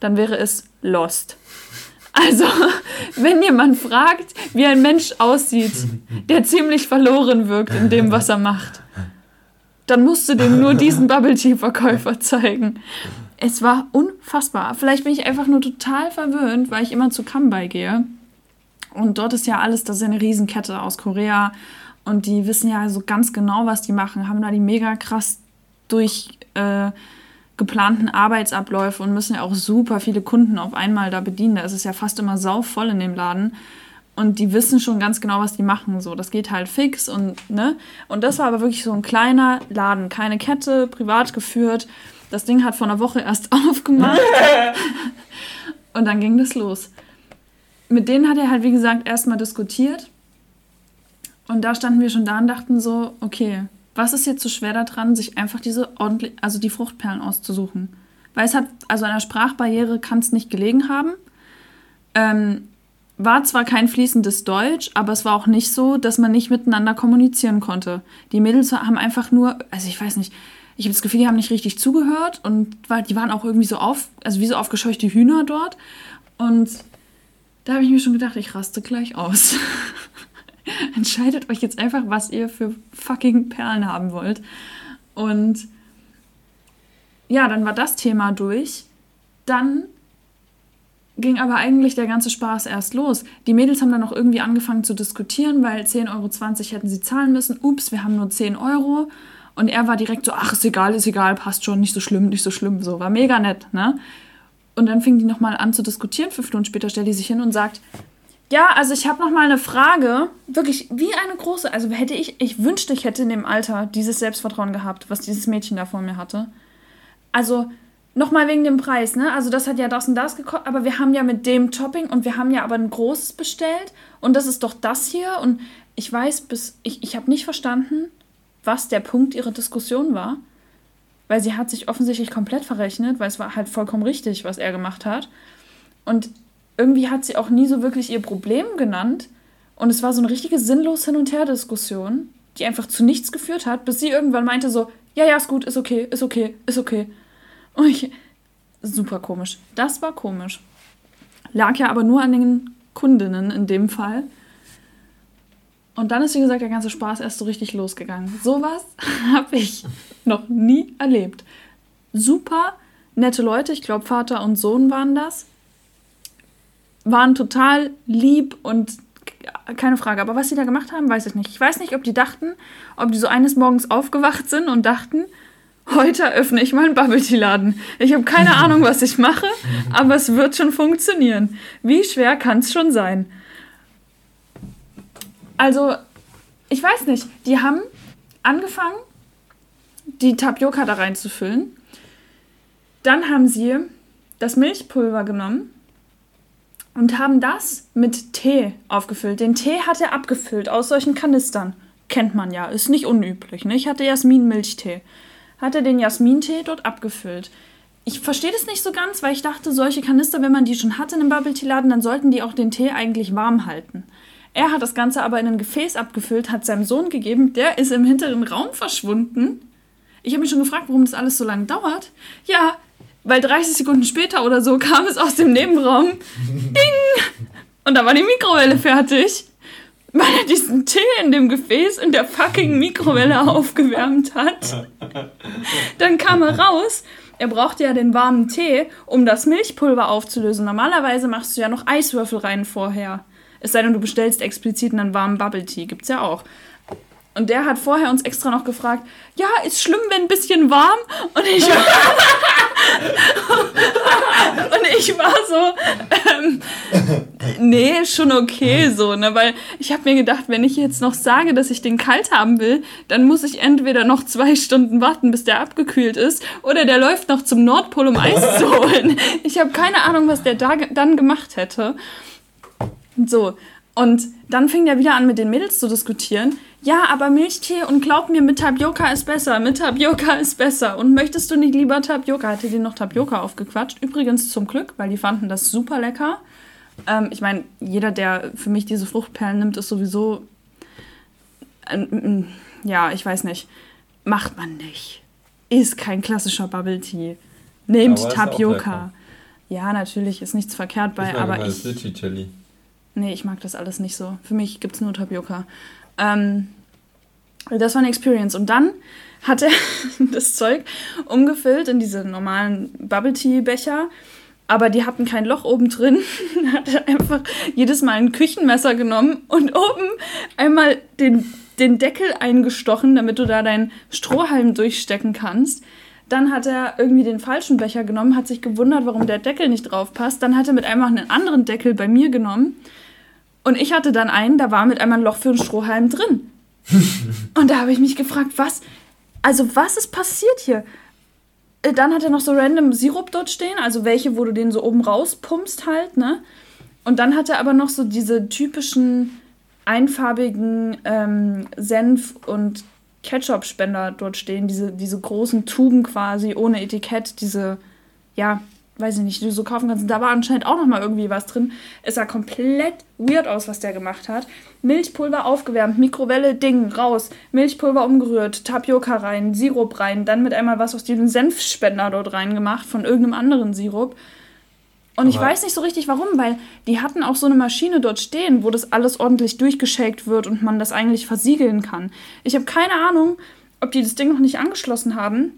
dann wäre es lost. Also, wenn jemand fragt, wie ein Mensch aussieht, der ziemlich verloren wirkt in dem, was er macht, dann musst du dem nur diesen Bubble Tea Verkäufer zeigen. Es war unfassbar. Vielleicht bin ich einfach nur total verwöhnt, weil ich immer zu Kambai gehe. Und dort ist ja alles, das ist ja eine Riesenkette aus Korea. Und die wissen ja so ganz genau, was die machen, haben da die mega krass durch, äh, geplanten Arbeitsabläufe und müssen ja auch super viele Kunden auf einmal da bedienen. Da ist es ja fast immer sau voll in dem Laden. Und die wissen schon ganz genau, was die machen. So, das geht halt fix und ne. Und das war aber wirklich so ein kleiner Laden, keine Kette, privat geführt. Das Ding hat vor einer Woche erst aufgemacht. und dann ging das los. Mit denen hat er halt, wie gesagt, erstmal diskutiert. Und da standen wir schon da und dachten so, okay, was ist jetzt so schwer daran, sich einfach diese ordentlich, also die Fruchtperlen auszusuchen? Weil es hat, also der Sprachbarriere kann es nicht gelegen haben. Ähm, war zwar kein fließendes Deutsch, aber es war auch nicht so, dass man nicht miteinander kommunizieren konnte. Die Mädels haben einfach nur, also ich weiß nicht, ich habe das Gefühl, die haben nicht richtig zugehört und die waren auch irgendwie so auf, also wie so aufgescheuchte Hühner dort. Und da habe ich mir schon gedacht, ich raste gleich aus. Entscheidet euch jetzt einfach, was ihr für fucking Perlen haben wollt. Und ja, dann war das Thema durch. Dann ging aber eigentlich der ganze Spaß erst los. Die Mädels haben dann noch irgendwie angefangen zu diskutieren, weil 10,20 Euro hätten sie zahlen müssen. Ups, wir haben nur 10 Euro. Und er war direkt so, ach, ist egal, ist egal, passt schon, nicht so schlimm, nicht so schlimm. So, war mega nett, ne? Und dann fing die nochmal an zu diskutieren. Fünf Stunden später stellt die sich hin und sagt, ja, also ich habe noch mal eine Frage. Wirklich wie eine große. Also hätte ich, ich wünschte, ich hätte in dem Alter dieses Selbstvertrauen gehabt, was dieses Mädchen da vor mir hatte. Also noch mal wegen dem Preis, ne? Also das hat ja das und das gekostet, aber wir haben ja mit dem Topping und wir haben ja aber ein großes bestellt und das ist doch das hier und ich weiß bis ich ich habe nicht verstanden, was der Punkt ihrer Diskussion war, weil sie hat sich offensichtlich komplett verrechnet, weil es war halt vollkommen richtig, was er gemacht hat. Und irgendwie hat sie auch nie so wirklich ihr Problem genannt. Und es war so eine richtige sinnlos Hin- und Her-Diskussion, die einfach zu nichts geführt hat, bis sie irgendwann meinte so, ja, ja, ist gut, ist okay, ist okay, ist okay. Und ich, super komisch. Das war komisch. Lag ja aber nur an den Kundinnen in dem Fall. Und dann ist, wie gesagt, der ganze Spaß erst so richtig losgegangen. Sowas habe ich noch nie erlebt. Super nette Leute, ich glaube Vater und Sohn waren das waren total lieb und keine Frage. Aber was sie da gemacht haben, weiß ich nicht. Ich weiß nicht, ob die dachten, ob die so eines Morgens aufgewacht sind und dachten, heute eröffne ich mal einen Bubble Tea Laden. Ich habe keine Ahnung, was ich mache, aber es wird schon funktionieren. Wie schwer kann es schon sein? Also, ich weiß nicht. Die haben angefangen, die Tapioca da reinzufüllen. Dann haben sie das Milchpulver genommen und haben das mit Tee aufgefüllt. Den Tee hat er abgefüllt aus solchen Kanistern. Kennt man ja, ist nicht unüblich. Ne? Ich hatte Jasmin-Milchtee. Hat er den Jasmintee dort abgefüllt. Ich verstehe das nicht so ganz, weil ich dachte, solche Kanister, wenn man die schon hatte in einem Bubble-Tea-Laden, dann sollten die auch den Tee eigentlich warm halten. Er hat das Ganze aber in ein Gefäß abgefüllt, hat seinem Sohn gegeben, der ist im hinteren Raum verschwunden. Ich habe mich schon gefragt, warum das alles so lange dauert. Ja, weil 30 Sekunden später oder so kam es aus dem Nebenraum. Ding! Und da war die Mikrowelle fertig. Weil er diesen Tee in dem Gefäß in der fucking Mikrowelle aufgewärmt hat. Dann kam er raus. Er brauchte ja den warmen Tee, um das Milchpulver aufzulösen. Normalerweise machst du ja noch Eiswürfel rein vorher. Es sei denn, du bestellst explizit einen warmen Bubble Tea. Gibt's ja auch. Und der hat vorher uns extra noch gefragt, ja, ist schlimm, wenn ein bisschen warm? Und ich war, und ich war so, ähm, nee, schon okay so, ne? Weil ich habe mir gedacht, wenn ich jetzt noch sage, dass ich den kalt haben will, dann muss ich entweder noch zwei Stunden warten, bis der abgekühlt ist, oder der läuft noch zum Nordpol, um Eis zu holen. Ich habe keine Ahnung, was der da dann gemacht hätte. So, und dann fing der wieder an, mit den Mädels zu diskutieren ja, aber Milchtee und glaub mir, mit Tapioca ist besser, mit Tapioca ist besser. Und möchtest du nicht lieber Tapioca? Hatte die noch Tapioca aufgequatscht? Übrigens zum Glück, weil die fanden das super lecker. Ähm, ich meine, jeder, der für mich diese Fruchtperlen nimmt, ist sowieso. Äh, ja, ich weiß nicht. Macht man nicht. Ist kein klassischer Bubble Tea. Nehmt Tapioca. Ja, natürlich, ist nichts verkehrt bei, ich aber ich. Nee, ich mag das alles nicht so. Für mich gibt es nur Tapioca. Ähm, das war eine Experience. Und dann hat er das Zeug umgefüllt in diese normalen Bubble Tea Becher. Aber die hatten kein Loch oben drin. hat er einfach jedes Mal ein Küchenmesser genommen und oben einmal den, den Deckel eingestochen, damit du da deinen Strohhalm durchstecken kannst. Dann hat er irgendwie den falschen Becher genommen, hat sich gewundert, warum der Deckel nicht drauf passt. Dann hat er mit einmal einen anderen Deckel bei mir genommen. Und ich hatte dann einen, da war mit einmal ein Loch für einen Strohhalm drin. und da habe ich mich gefragt, was, also was ist passiert hier? Äh, Dann hat er noch so random Sirup dort stehen, also welche, wo du den so oben rauspumpst halt, ne? Und dann hat er aber noch so diese typischen einfarbigen ähm, Senf- und Ketchup-Spender dort stehen, diese, diese großen Tuben quasi ohne Etikett, diese, ja, weiß ich nicht, du so kaufen kannst. Da war anscheinend auch noch mal irgendwie was drin. Es sah komplett weird aus, was der gemacht hat. Milchpulver aufgewärmt, Mikrowelle, Ding, raus. Milchpulver umgerührt, Tapioca rein, Sirup rein, dann mit einmal was aus diesem Senfspender dort reingemacht von irgendeinem anderen Sirup. Und ich
Aber-
weiß nicht so richtig warum, weil die hatten auch so eine Maschine dort stehen, wo das alles ordentlich durchgeschakt wird und man das eigentlich versiegeln kann. Ich habe keine Ahnung, ob die das Ding noch nicht angeschlossen haben,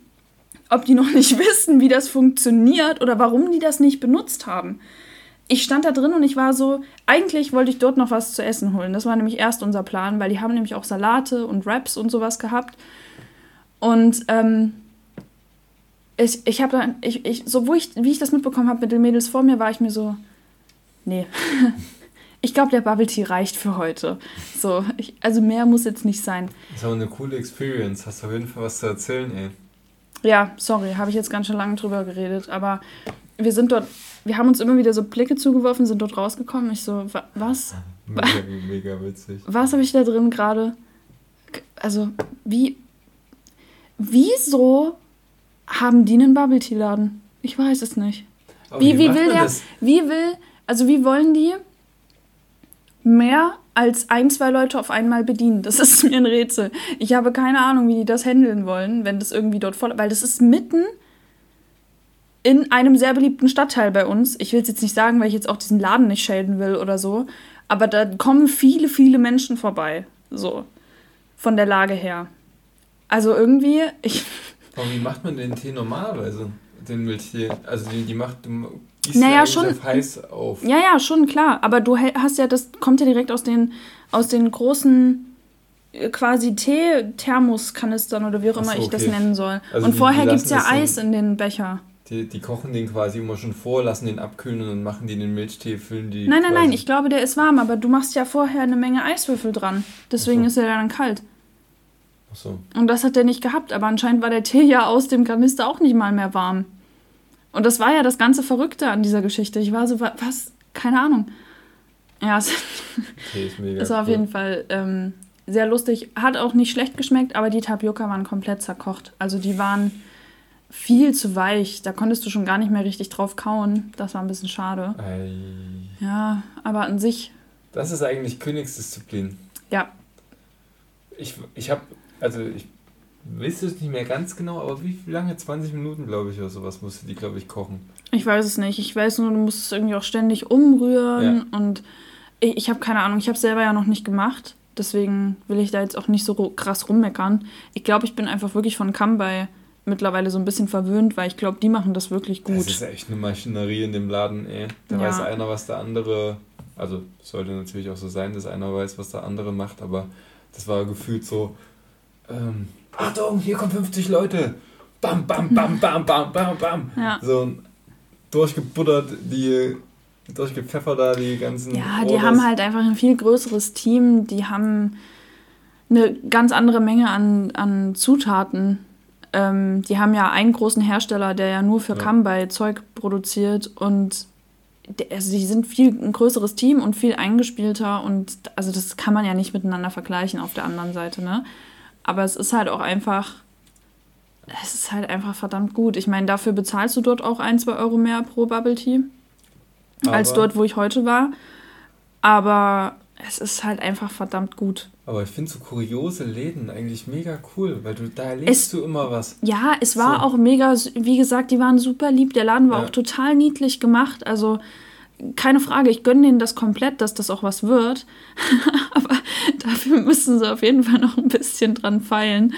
ob die noch nicht wissen, wie das funktioniert oder warum die das nicht benutzt haben. Ich stand da drin und ich war so, eigentlich wollte ich dort noch was zu essen holen. Das war nämlich erst unser Plan, weil die haben nämlich auch Salate und Wraps und sowas gehabt. Und ähm, ich, ich habe dann, ich, ich, so wo ich, wie ich das mitbekommen habe mit den Mädels vor mir, war ich mir so, nee. ich glaube, der Bubble Tea reicht für heute. So, ich, also mehr muss jetzt nicht sein.
Das ist aber eine coole Experience. Hast du auf jeden Fall was zu erzählen, ey.
Ja, sorry, habe ich jetzt ganz schön lange drüber geredet, aber wir sind dort, wir haben uns immer wieder so Blicke zugeworfen, sind dort rausgekommen. Ich so, wa- was?
Mega, mega witzig.
Was habe ich da drin gerade? Also, wie. Wieso haben die einen Bubble Tea Laden? Ich weiß es nicht.
Aber
Wie, wie will der,
das?
wie will, also wie wollen die mehr als ein, zwei Leute auf einmal bedienen? Das ist mir ein Rätsel. Ich habe keine Ahnung, wie die das handeln wollen, wenn das irgendwie dort voll, weil das ist mitten in einem sehr beliebten Stadtteil bei uns. Ich will es jetzt nicht sagen, weil ich jetzt auch diesen Laden nicht schäden will oder so, aber da kommen viele, viele Menschen vorbei, so von der Lage her. Also irgendwie, ich,
Aber wie macht man den Tee normalerweise? Den Milchtee? Also die, die macht, gießt
Naja,
ja
schon-
auf heiß auf.
Ja, ja, schon klar. Aber du hast ja, das kommt ja direkt aus den, aus den großen äh, quasi Tee-Thermoskanistern oder wie auch immer
so,
ich das
okay.
nennen soll.
Also
Und
die-
vorher gibt es ja Eis in den Becher.
Die, die kochen den quasi immer schon vor, lassen den abkühlen und dann machen die in den Milchtee, füllen die.
Nein, nein, nein, ich glaube, der ist warm, aber du machst ja vorher eine Menge Eiswürfel dran. Deswegen
so.
ist er dann kalt.
Ach so.
Und das hat der nicht gehabt, aber anscheinend war der Tee ja aus dem Kanister auch nicht mal mehr warm. Und das war ja das ganze Verrückte an dieser Geschichte. Ich war so, wa- was? Keine Ahnung. Ja, es
Okay.
Es war auf
cool.
jeden Fall ähm, sehr lustig. Hat auch nicht schlecht geschmeckt, aber die Tapioca waren komplett zerkocht. Also die waren viel zu weich. Da konntest du schon gar nicht mehr richtig drauf kauen. Das war ein bisschen schade.
Ei.
Ja, aber an sich,
Das ist eigentlich Königsdisziplin.
ja.
Ich, ich habe, also ich weiß es nicht mehr ganz genau, aber wie lange? 20 Minuten, glaube ich, oder sowas musste die, glaube ich, kochen.
Ich weiß es nicht. Ich weiß nur, du musst es irgendwie auch ständig umrühren. Und ich, ich habe keine Ahnung. Ich habe es selber ja noch nicht gemacht. Deswegen will ich da jetzt auch nicht so krass rummeckern. Ich glaube, ich bin einfach wirklich von Kambai mittlerweile so ein bisschen verwöhnt, weil ich glaube, die machen das wirklich gut.
Das ist echt eine Maschinerie in dem Laden, ey. Da
Ja.
weiß einer, was der andere, also sollte natürlich auch so sein, dass einer weiß, was der andere macht, aber das war gefühlt so, ähm, Achtung, hier kommen 50 Leute. Bam, bam, bam, bam, bam, bam, bam.
Ja.
So ein durchgebuttert, die durchgepfeffert da, die ganzen.
Ja, die
Orders.
haben halt einfach ein viel größeres Team. Die haben eine ganz andere Menge an, an Zutaten. Ähm, die haben ja einen großen Hersteller, der ja nur für
Ja.
Kambai Zeug produziert und also die sind viel ein größeres Team und viel eingespielter und also das kann man ja nicht miteinander vergleichen auf der anderen Seite, ne? Aber es ist halt auch einfach, es ist halt einfach verdammt gut. Ich meine, dafür bezahlst du dort auch ein, zwei Euro mehr pro Bubble Tea als
Aber-
dort, wo ich heute war. Aber es ist halt einfach verdammt gut.
Aber ich finde so kuriose Läden eigentlich mega cool, weil du da erlebst du immer was.
Ja, es war
So.
auch mega, wie gesagt, die waren super lieb. Der Laden war
Ja.
auch total niedlich gemacht. Also keine Frage, ich gönne denen das komplett, dass das auch was wird. Aber dafür müssen sie auf jeden Fall noch ein bisschen dran feilen.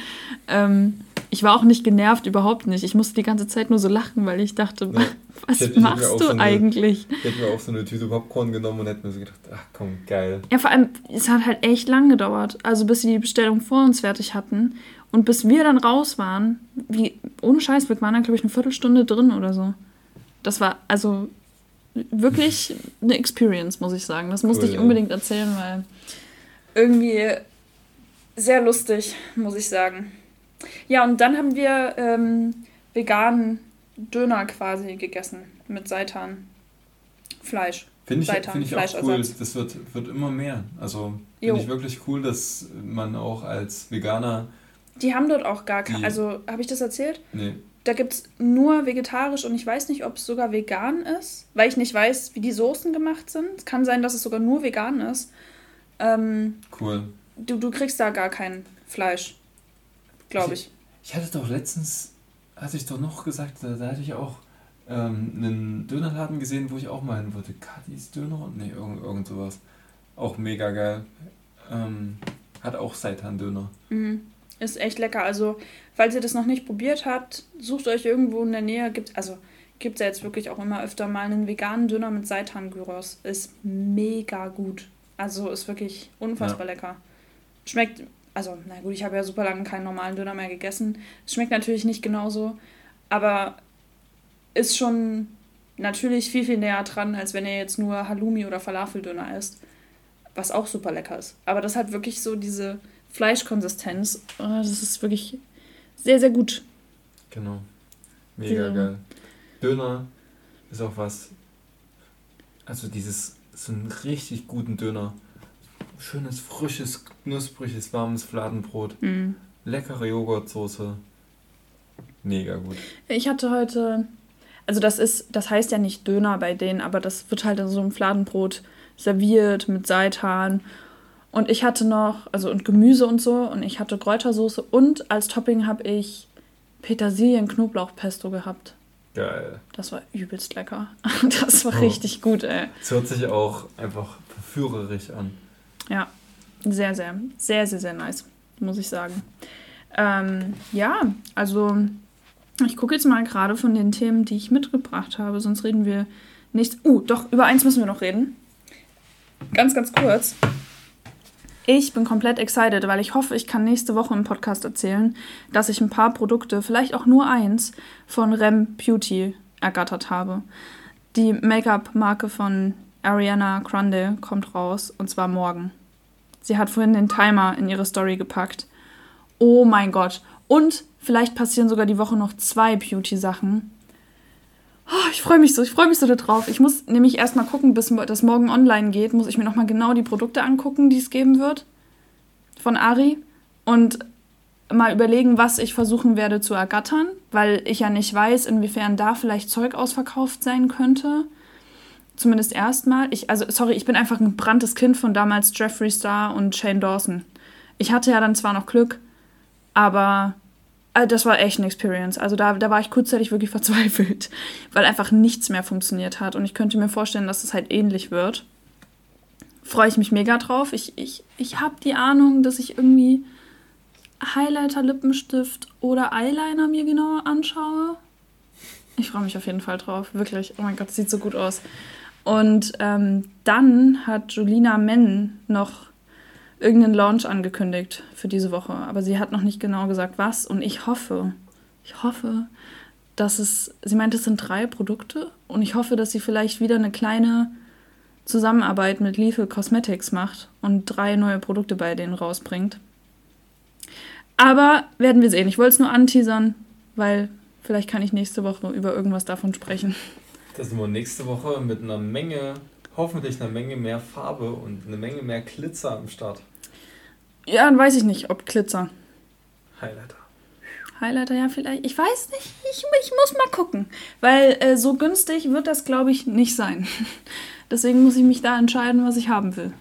Ähm, ich war auch nicht genervt, überhaupt nicht. Ich musste die ganze Zeit nur so lachen, weil ich dachte,
Ja.
was
Ich hätte-
machst du
so eine-
eigentlich?
Ich hätte mir auch so eine Tüte Popcorn genommen und hätte mir so gedacht, ach komm, geil.
Ja, vor allem, es hat halt echt lang gedauert. Also bis sie die Bestellung vor uns fertig hatten. Und bis wir dann raus waren, wie, ohne Scheiß, wir waren da, glaube ich, eine Viertelstunde drin oder so. Das war also wirklich eine Experience, muss ich sagen. Das musste
Cool,
ich unbedingt erzählen, weil irgendwie sehr lustig, muss ich sagen. Ja, und dann haben wir ähm, veganen Döner quasi gegessen mit Seitan. Fleisch.
Finde ich,
Seitan,
find ich auch cool. Das wird, wird immer mehr. Also finde ich wirklich cool, dass man auch als Veganer.
Die haben dort auch gar kein.
Die-
Also, habe ich das erzählt?
Nee,
Da gibt es nur vegetarisch und ich weiß nicht, ob es sogar vegan ist, weil ich nicht weiß, wie die Soßen gemacht sind. Es kann sein, dass es sogar nur vegan ist. Ähm,
cool.
du, du kriegst da gar kein Fleisch, glaube ich.
Ich hatte doch letztens, hatte ich doch noch gesagt, da, da hatte ich auch ähm, einen Dönerladen gesehen, wo ich auch mal hin wollte. Kadis Döner? Nee, irgend, irgend sowas. Auch mega geil. Ähm, hat auch Seitan-Döner.
Mhm. Ist echt lecker. Also, falls ihr das noch nicht probiert habt, sucht euch irgendwo in der Nähe. Gibt, also, gibt es ja jetzt wirklich auch immer öfter mal einen veganen Döner mit Seitan-Gyros. Ist mega gut. Also, ist wirklich unfassbar lecker. Schmeckt, also, na gut, ich habe ja super lange keinen normalen Döner mehr gegessen. Es schmeckt natürlich nicht genauso, aber ist schon natürlich viel, viel näher dran, als wenn ihr jetzt nur Halloumi oder Falafeldöner isst. Was auch super lecker ist. Aber das hat wirklich so diese Fleischkonsistenz. Oh, Das ist wirklich sehr, sehr gut.
Genau. Mega
Ja.
geil. Döner ist auch was. Also dieses, so einen richtig guten Döner. Schönes, frisches, knuspriges, warmes Fladenbrot.
Mhm.
Leckere Joghurtsoße. Mega gut.
Ich hatte heute, also das ist, das heißt ja nicht Döner bei denen, aber das wird halt in so einem Fladenbrot serviert mit Seitan. Und ich hatte noch, also und Gemüse und so, und ich hatte Kräutersoße und als Topping habe ich Petersilien-Knoblauch-Pesto gehabt.
Geil.
Das war übelst lecker. Das war
Oh.
richtig gut, ey.
Es hört sich auch einfach verführerisch an.
Ja, sehr, sehr, sehr, sehr, sehr nice, muss ich sagen. Ähm, ja, also ich gucke jetzt mal gerade von den Themen, die ich mitgebracht habe, sonst reden wir nicht. Uh, doch, über eins müssen wir noch reden. Ganz, ganz kurz. Ich bin komplett excited, weil ich hoffe, ich kann nächste Woche im Podcast erzählen, dass ich ein paar Produkte, vielleicht auch nur eins, von Rem Beauty ergattert habe. Die Make-up-Marke von Ariana Grande kommt raus und zwar morgen. Sie hat vorhin den Timer in ihre Story gepackt. Oh mein Gott. Und vielleicht passieren sogar die Woche noch zwei Beauty-Sachen. Oh, ich freue mich so, ich freue mich so darauf. Ich muss nämlich erstmal gucken, bis das morgen online geht, muss ich mir nochmal genau die Produkte angucken, die es geben wird. Von Ari. Und mal überlegen, was ich versuchen werde zu ergattern, weil ich ja nicht weiß, inwiefern da vielleicht Zeug ausverkauft sein könnte. Zumindest erstmal. Ich, also, sorry, ich bin einfach ein branntes Kind von damals Jeffree Star und Shane Dawson. Ich hatte ja dann zwar noch Glück, aber das war echt eine Experience. Also da, da war ich kurzzeitig wirklich verzweifelt, weil einfach nichts mehr funktioniert hat. Und ich könnte mir vorstellen, dass es halt ähnlich wird. Freue ich mich mega drauf. Ich, ich, ich habe die Ahnung, dass ich irgendwie Highlighter, Lippenstift oder Eyeliner mir genauer anschaue. Ich freue mich auf jeden Fall drauf. Wirklich. Oh mein Gott, das sieht so gut aus. Und ähm, dann hat Julina Men noch irgendeinen Launch angekündigt für diese Woche. Aber sie hat noch nicht genau gesagt, was. Und ich hoffe, ich hoffe, dass es, sie meint, es sind drei Produkte. Und ich hoffe, dass sie vielleicht wieder eine kleine Zusammenarbeit mit Lethal Cosmetics macht und drei neue Produkte bei denen rausbringt. Aber werden wir sehen. Ich wollte es nur anteasern, weil vielleicht kann ich nächste Woche über irgendwas davon sprechen.
Da sind wir nächste Woche mit einer Menge, hoffentlich einer Menge mehr Farbe und eine Menge mehr Glitzer am Start.
Ja, dann weiß ich nicht, ob Glitzer.
Highlighter.
Highlighter, ja, vielleicht. Ich weiß nicht. Ich, ich muss mal gucken. Weil äh, so günstig wird das, glaube ich, nicht sein. Deswegen muss ich mich da entscheiden, was ich haben will.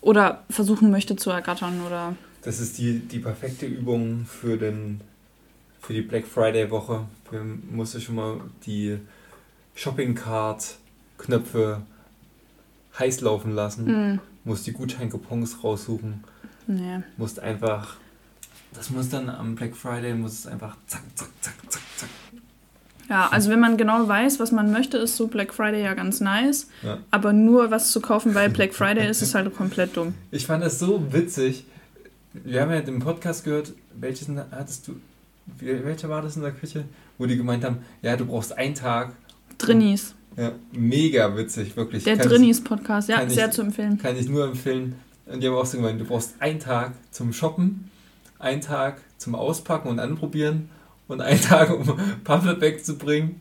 Oder versuchen möchte zu ergattern. Oder.
Das ist die, die perfekte Übung für, den, für die Black Friday Woche. Wir musst du schon mal die Shopping Cart Knöpfe heiß laufen lassen,
Hm,
musst die Gutscheinkupons raussuchen,
nee.
musst einfach, das muss dann am Black Friday, muss es einfach zack, zack, zack, zack, zack.
Ja, also wenn man genau weiß, was man möchte, ist so Black Friday ja ganz nice.
Ja.
Aber nur was zu kaufen, weil Black Friday ist, ist halt komplett dumm.
Ich fand das so witzig. wir haben ja den Podcast gehört, welches hattest du, welcher war das in der Küche, wo die gemeint haben, ja, du brauchst einen Tag.
Drinnies.
Ja, mega witzig, wirklich.
Der Drinnies-Podcast, ja, sehr
ich,
zu empfehlen.
Kann ich nur empfehlen. Und die haben auch so gemeint, du brauchst einen Tag zum Shoppen, einen Tag zum Auspacken und Anprobieren und einen Tag, um Pamphlet wegzubringen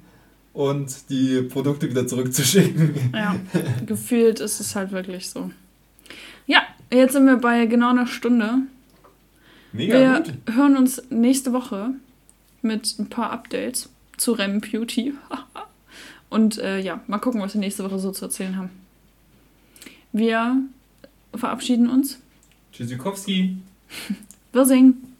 und die Produkte wieder zurückzuschicken.
Ja, gefühlt ist es halt wirklich so. Ja, jetzt sind wir bei genau einer Stunde. Mega wir gut. hören uns nächste Woche mit ein paar Updates zu Rem Beauty. Und äh, ja, mal gucken, was wir nächste Woche so zu erzählen haben. Wir verabschieden uns.
Tschüssikowski.
Wir singen.